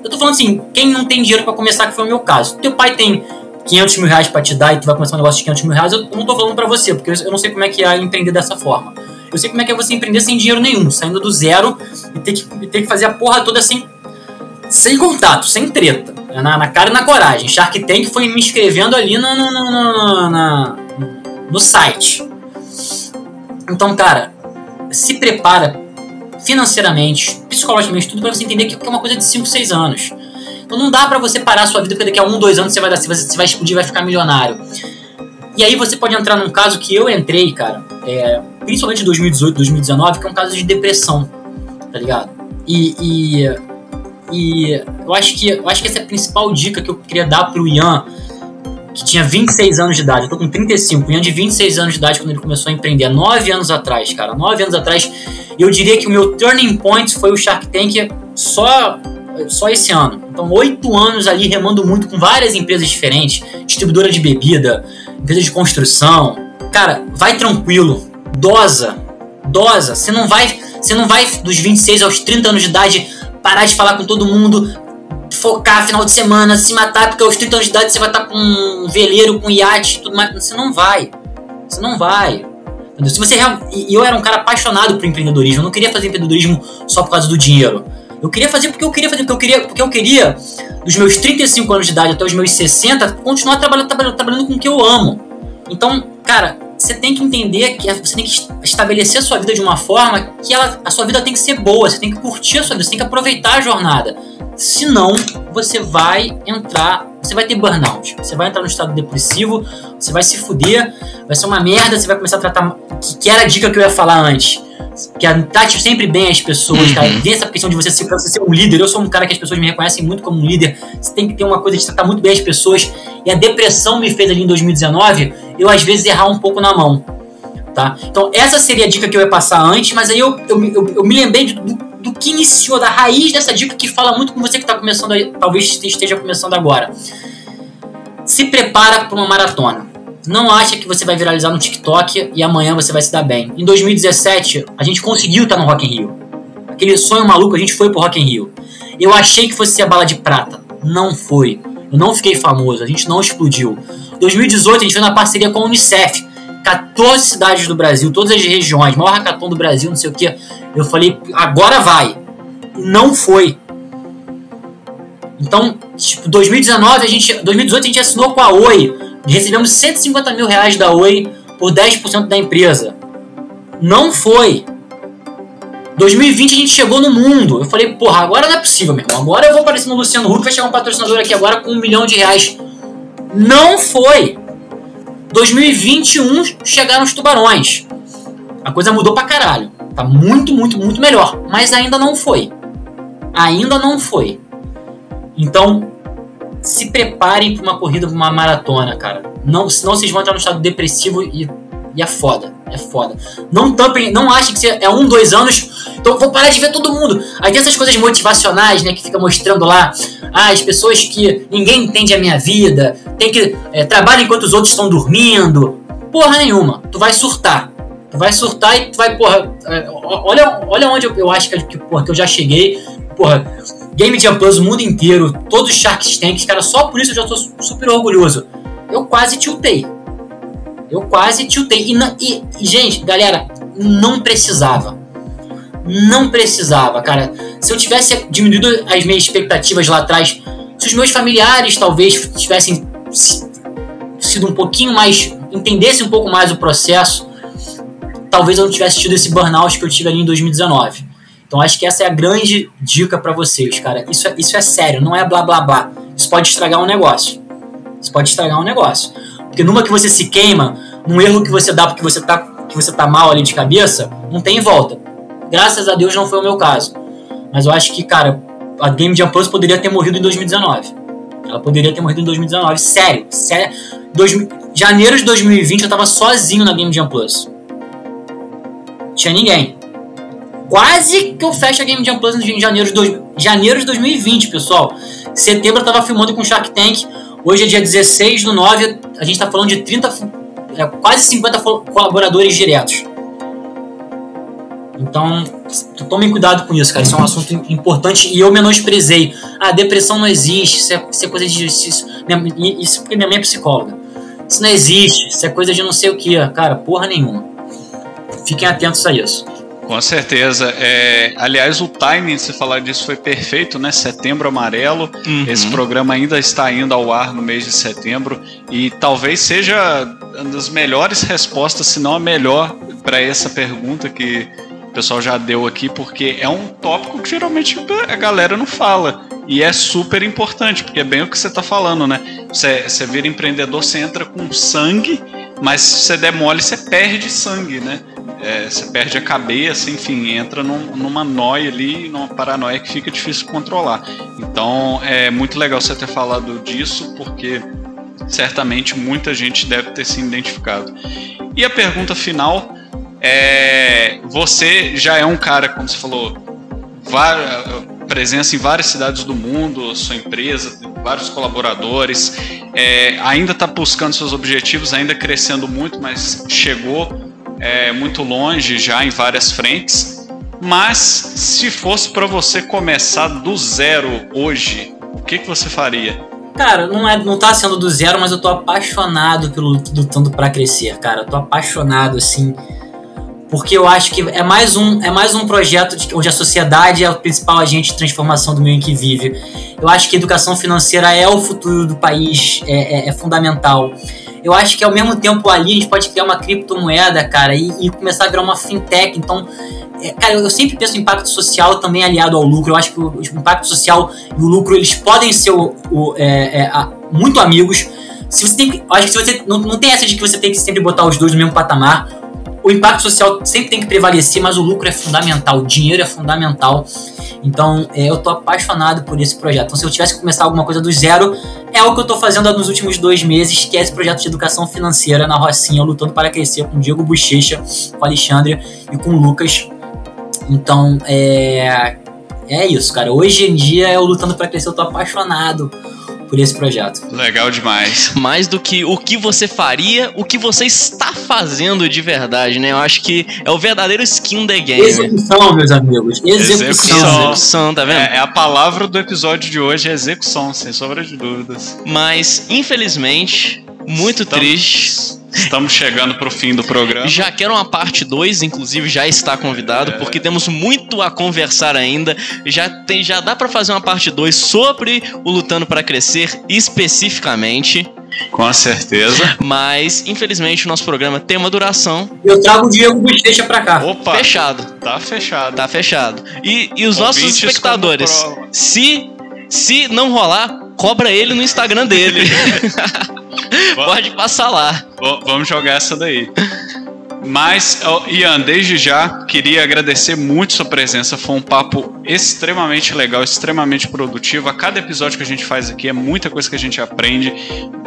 eu tô falando assim, quem não tem dinheiro para começar, que foi o meu caso. Teu pai tem 500 mil reais para te dar e tu vai começar um negócio de 500 mil reais, eu não tô falando para você, porque eu não sei como é que é empreender dessa forma. Eu sei como é que é você empreender sem dinheiro nenhum, saindo do zero e ter que, ter que fazer a porra toda sem, sem contato, sem treta. Na, na cara e na coragem. Shark Tank foi me inscrevendo ali no, no, no, no, no site. Então, cara, se prepara financeiramente, psicologicamente, tudo para você entender que é uma coisa de 5, 6 anos. Então não dá para você parar a sua vida porque daqui a um, dois anos você vai, você vai explodir vai ficar milionário. E aí você pode entrar num caso que eu entrei, cara, é, principalmente em 2018, 2019, que é um caso de depressão, tá ligado? E, e, e eu, acho que, eu acho que essa é a principal dica que eu queria dar pro Ian, que tinha 26 anos de idade. Eu tô com 35. O Ian de 26 anos de idade quando ele começou a empreender. Há 9 anos atrás, cara. 9 anos atrás eu diria que o meu turning point foi o Shark Tank só, só esse ano. Então, oito anos ali remando muito com várias empresas diferentes, distribuidora de bebida, empresa de construção. Cara, vai tranquilo, dosa, dosa. Você não vai, você não vai dos 26 aos 30 anos de idade parar de falar com todo mundo, focar final de semana, se matar, porque aos 30 anos de idade você vai estar com um veleiro, com um iate, tudo mais. Você não vai. Você não vai. Se você e eu era um cara apaixonado por empreendedorismo, eu não queria fazer empreendedorismo só por causa do dinheiro. Eu queria fazer porque eu queria fazer, porque eu queria, porque eu queria dos meus 35 anos de idade até os meus 60, continuar trabalhando, trabalhando, trabalhando com o que eu amo. Então, cara, você tem que entender que você tem que estabelecer a sua vida de uma forma que ela, a sua vida tem que ser boa, você tem que curtir a sua vida, você tem que aproveitar a jornada. Senão, você vai entrar, você vai ter burnout, você vai entrar no estado depressivo, você vai se fuder, vai ser uma merda, você vai começar a tratar. Que, que era a dica que eu ia falar antes. Que trate sempre bem as pessoas, cara. Tem essa questão de você ser, você ser um líder. Eu sou um cara que as pessoas me reconhecem muito como um líder. Você tem que ter uma coisa de tratar muito bem as pessoas. E a depressão me fez ali em 2019, eu às vezes errar um pouco na mão. Tá? Então, essa seria a dica que eu ia passar antes, mas aí eu, eu, eu, eu me lembrei de, do, do que iniciou, da raiz dessa dica que fala muito com você que está começando, aí, talvez esteja começando agora. Se prepara para uma maratona. Não acha que você vai viralizar no TikTok e amanhã você vai se dar bem. Em 2017, a gente conseguiu estar no Rock in Rio. Aquele sonho maluco, a gente foi pro Rock in Rio. Eu achei que fosse ser a bala de prata. Não foi. Eu não fiquei famoso, a gente não explodiu. Em 2018, a gente fez uma parceria com a Unicef. 14 cidades do Brasil, todas as regiões, maior hackathon do Brasil, não sei o que. Eu falei, agora vai. Não foi. Então, tipo, 2019, a gente, 2018 a gente assinou com a Oi. Recebemos 150 mil reais da Oi por 10% da empresa. Não foi. 2020 a gente chegou no mundo. Eu falei, porra, agora não é possível, meu irmão. Agora eu vou aparecer no Luciano Huck, vai chegar um patrocinador aqui agora com um milhão de reais. Não foi. 2021 chegaram os tubarões. A coisa mudou pra caralho. Tá muito, muito, muito melhor. Mas ainda não foi. Ainda não foi. Então, se preparem para uma corrida, para uma maratona, cara. Não, senão vocês vão entrar no estado depressivo e, e é foda. É foda. Não tampem, não achem que é um, dois anos, então vou parar de ver todo mundo. Aí tem essas coisas motivacionais, né, que fica mostrando lá, ah, as pessoas que ninguém entende a minha vida, tem que é, trabalhar enquanto os outros estão dormindo. Porra nenhuma. Tu vai surtar. Tu vai surtar e tu vai, porra, é, olha, olha onde eu, eu acho que, porra, que eu já cheguei. Porra, Game Jam Plus, o mundo inteiro, todos os Shark Tanks, cara, só por isso eu já tô super orgulhoso. Eu quase tiltei. Eu quase tiltei. E, e, e, gente, galera, não precisava. Não precisava, cara. Se eu tivesse diminuído as minhas expectativas lá atrás, se os meus familiares talvez tivessem sido um pouquinho mais. entendessem um pouco mais o processo, talvez eu não tivesse tido esse burnout que eu tive ali em 2019. Então acho que essa é a grande dica para vocês, cara. Isso é, isso é sério, não é blá blá blá. Isso pode estragar um negócio. Isso pode estragar um negócio. Porque numa que você se queima, num erro que você dá porque você tá, que você tá mal ali de cabeça, não tem volta. Graças a Deus não foi o meu caso. Mas eu acho que, cara, a Game Jam Plus poderia ter morrido em 2019. Ela poderia ter morrido em 2019. Sério, sério. Dois, janeiro de 2020 eu tava sozinho na Game Jam Plus. Tinha ninguém. Quase que eu fecho a Game Jam Plus em janeiro de, dois, janeiro de 2020, pessoal. Setembro eu tava filmando com Shark Tank. Hoje é dia 16 do 9, a gente tá falando de 30, é, quase 50 colaboradores diretos. Então, tomem cuidado com isso, cara. Isso é um assunto importante e eu menosprezei. Ah, depressão não existe, isso é, isso é coisa de. Isso, isso porque minha mãe é psicóloga. Isso não existe, isso é coisa de não sei o que. Cara, porra nenhuma. Fiquem atentos a isso. Com certeza. É, aliás, o timing de você falar disso foi perfeito, né? Setembro Amarelo. Uhum. Esse programa ainda está indo ao ar no mês de setembro e talvez seja uma das melhores respostas, se não a melhor, para essa pergunta que pessoal já deu aqui, porque é um tópico que geralmente a galera não fala. E é super importante, porque é bem o que você está falando, né? Você, você vira empreendedor, você entra com sangue, mas se você demole, você perde sangue, né? é, você perde a cabeça, enfim, entra num, numa noia ali, numa paranoia que fica difícil controlar. Então é muito legal você ter falado disso, porque certamente muita gente deve ter se identificado. E a pergunta final é: você já é um cara, como você falou, presença em várias cidades do mundo, sua empresa, vários colaboradores, é, ainda está buscando seus objetivos, ainda crescendo muito, mas chegou é, muito longe já em várias frentes. Mas se fosse para você começar do zero hoje, o que, que você faria? Cara, não, é, não tá sendo do zero, mas eu tô apaixonado pelo lutando para crescer, cara. Eu tô apaixonado, assim. Porque eu acho que é mais um, é mais um projeto de, onde a sociedade é o principal agente de transformação do meio em que vive. Eu acho que a educação financeira é o futuro do país, é, é, é fundamental eu acho que ao mesmo tempo ali a gente pode criar uma criptomoeda, cara, e, e começar a virar uma fintech. Então, é, cara, eu sempre penso em impacto social também aliado ao lucro. Eu acho que o, o impacto social e o lucro eles podem ser o, o, é, é, a, muito amigos. Se você tem, acho que se você não, não tem essa de que você tem que sempre botar os dois no mesmo patamar. O impacto social sempre tem que prevalecer, mas o lucro é fundamental, o dinheiro é fundamental. Então, é, eu tô apaixonado por esse projeto. Então, se eu tivesse que começar alguma coisa do zero, é o que eu tô fazendo nos últimos dois meses, que é esse projeto de educação financeira na Rocinha, lutando para crescer com o Diego Bochecha, com o Alexandre e com o Lucas. Então, é, é isso, cara. Hoje em dia, eu lutando para crescer, eu tô apaixonado por esse projeto. Legal demais. Mais do que o que você faria, o que você está fazendo de verdade, né? Eu acho que é o verdadeiro skin the game. Execução, meus amigos. Execução. Execução, execução tá vendo? É, é, a palavra do episódio de hoje, é execução, sem sombra de dúvidas. Mas, infelizmente, muito Estamos... triste Estamos chegando para o fim do programa. Já quero uma parte 2, inclusive já está convidado, é. porque temos muito a conversar ainda. Já, tem, já dá para fazer uma parte 2 sobre o Lutando para Crescer especificamente. Com certeza. Mas, infelizmente, o nosso programa tem uma duração. Eu trago o Diego Bochecha pra cá. Opa! Fechado. Tá fechado. Tá fechado. E, e os nossos espectadores, se, se não rolar, cobra ele no Instagram dele. *laughs* *laughs* *laughs* Pode passar lá. Vamos jogar essa daí. Mas, Ian, desde já queria agradecer muito sua presença. Foi um papo extremamente legal, extremamente produtivo. A cada episódio que a gente faz aqui é muita coisa que a gente aprende.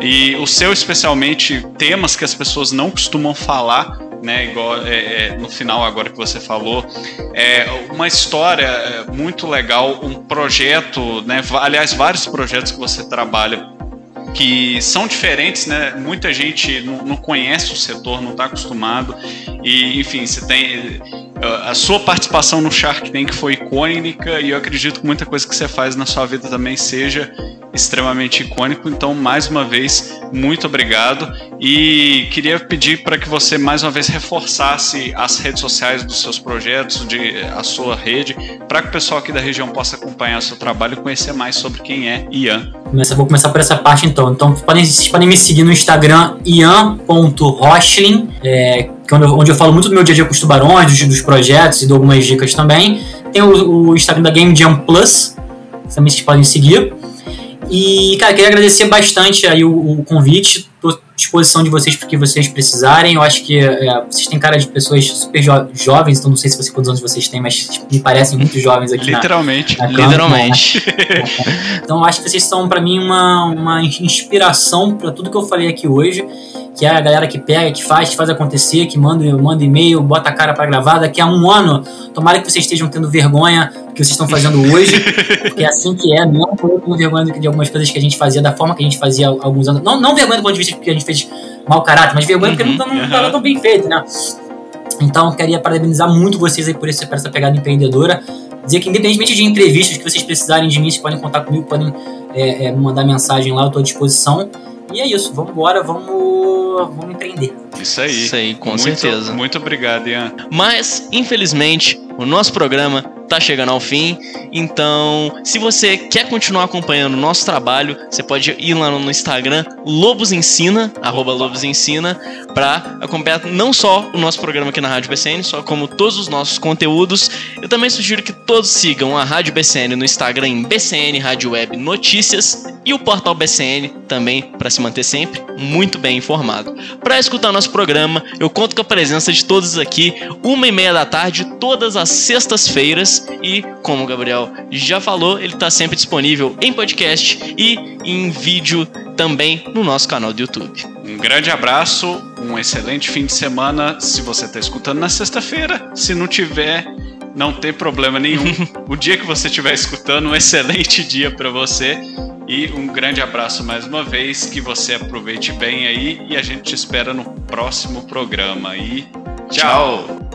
E o seu, especialmente, temas que as pessoas não costumam falar né, igual é, é, no final agora que você falou, é uma história é, muito legal, um projeto, né, aliás vários projetos que você trabalha que são diferentes, né? Muita gente não, não conhece o setor, não está acostumado e, enfim, você tem a sua participação no Shark Tank foi icônica e eu acredito que muita coisa que você faz na sua vida também seja extremamente icônico. Então, mais uma vez, muito obrigado e queria pedir para que você mais uma vez reforçasse as redes sociais dos seus projetos, de a sua rede, para que o pessoal aqui da região possa acompanhar o seu trabalho e conhecer mais sobre quem é Ian. Vou começar por essa parte então. Então, podem, vocês podem me seguir no Instagram ian.rochling, é, onde eu falo muito do meu dia a dia com os tubarões, dos, dos projetos e dou algumas dicas também. Tem o, o Instagram da Game Jam Plus, também vocês podem seguir. E, cara, queria agradecer bastante aí o, o convite. Estou à disposição de vocês porque vocês precisarem. Eu acho que é, vocês têm cara de pessoas super jo jovens, então não sei se você, quantos anos vocês têm, mas me parecem muito jovens aqui. Literalmente. Na, na literalmente. *laughs* então eu acho que vocês são, para mim, uma, uma inspiração para tudo que eu falei aqui hoje que é a galera que pega, que faz, que faz acontecer, que manda, manda e-mail, bota a cara para gravar. Daqui a um ano, tomara que vocês estejam tendo vergonha do que vocês estão fazendo hoje, *laughs* porque é assim que é, não eu tenho vergonha de algumas coisas que a gente fazia, da forma que a gente fazia alguns anos. Não, não vergonha do ponto de vista porque a gente fez mau caráter, mas vergonha porque não, não estava tão bem feito, né? Então, queria parabenizar muito vocês aí por, esse, por essa pegada empreendedora. Dizer que, independentemente de entrevistas que vocês precisarem de mim, vocês podem contar comigo, podem é, é, mandar mensagem lá, eu estou à disposição. E é isso, vamos embora, vamos, vamos empreender. Isso aí. Isso aí, com muito, certeza. Muito obrigado, Ian. Mas, infelizmente, o nosso programa tá chegando ao fim. Então, se você quer continuar acompanhando o nosso trabalho, você pode ir lá no Instagram Lobos Ensina, arroba Lobos Ensina, para acompanhar não só o nosso programa aqui na Rádio BCN, só como todos os nossos conteúdos. Eu também sugiro que todos sigam a Rádio BCN no Instagram em BCN Rádio Web Notícias e o portal BCN também para se manter sempre muito bem informado. Para escutar nosso programa, eu conto com a presença de todos aqui, uma e meia da tarde, todas as sextas-feiras e, como o Gabriel já falou, ele está sempre disponível em podcast e em vídeo também no nosso canal do YouTube. Um grande abraço, um excelente fim de semana se você está escutando na sexta-feira. Se não tiver, não tem problema nenhum. *laughs* o dia que você estiver escutando, um excelente dia para você. E um grande abraço mais uma vez, que você aproveite bem aí e a gente te espera no próximo programa. E tchau.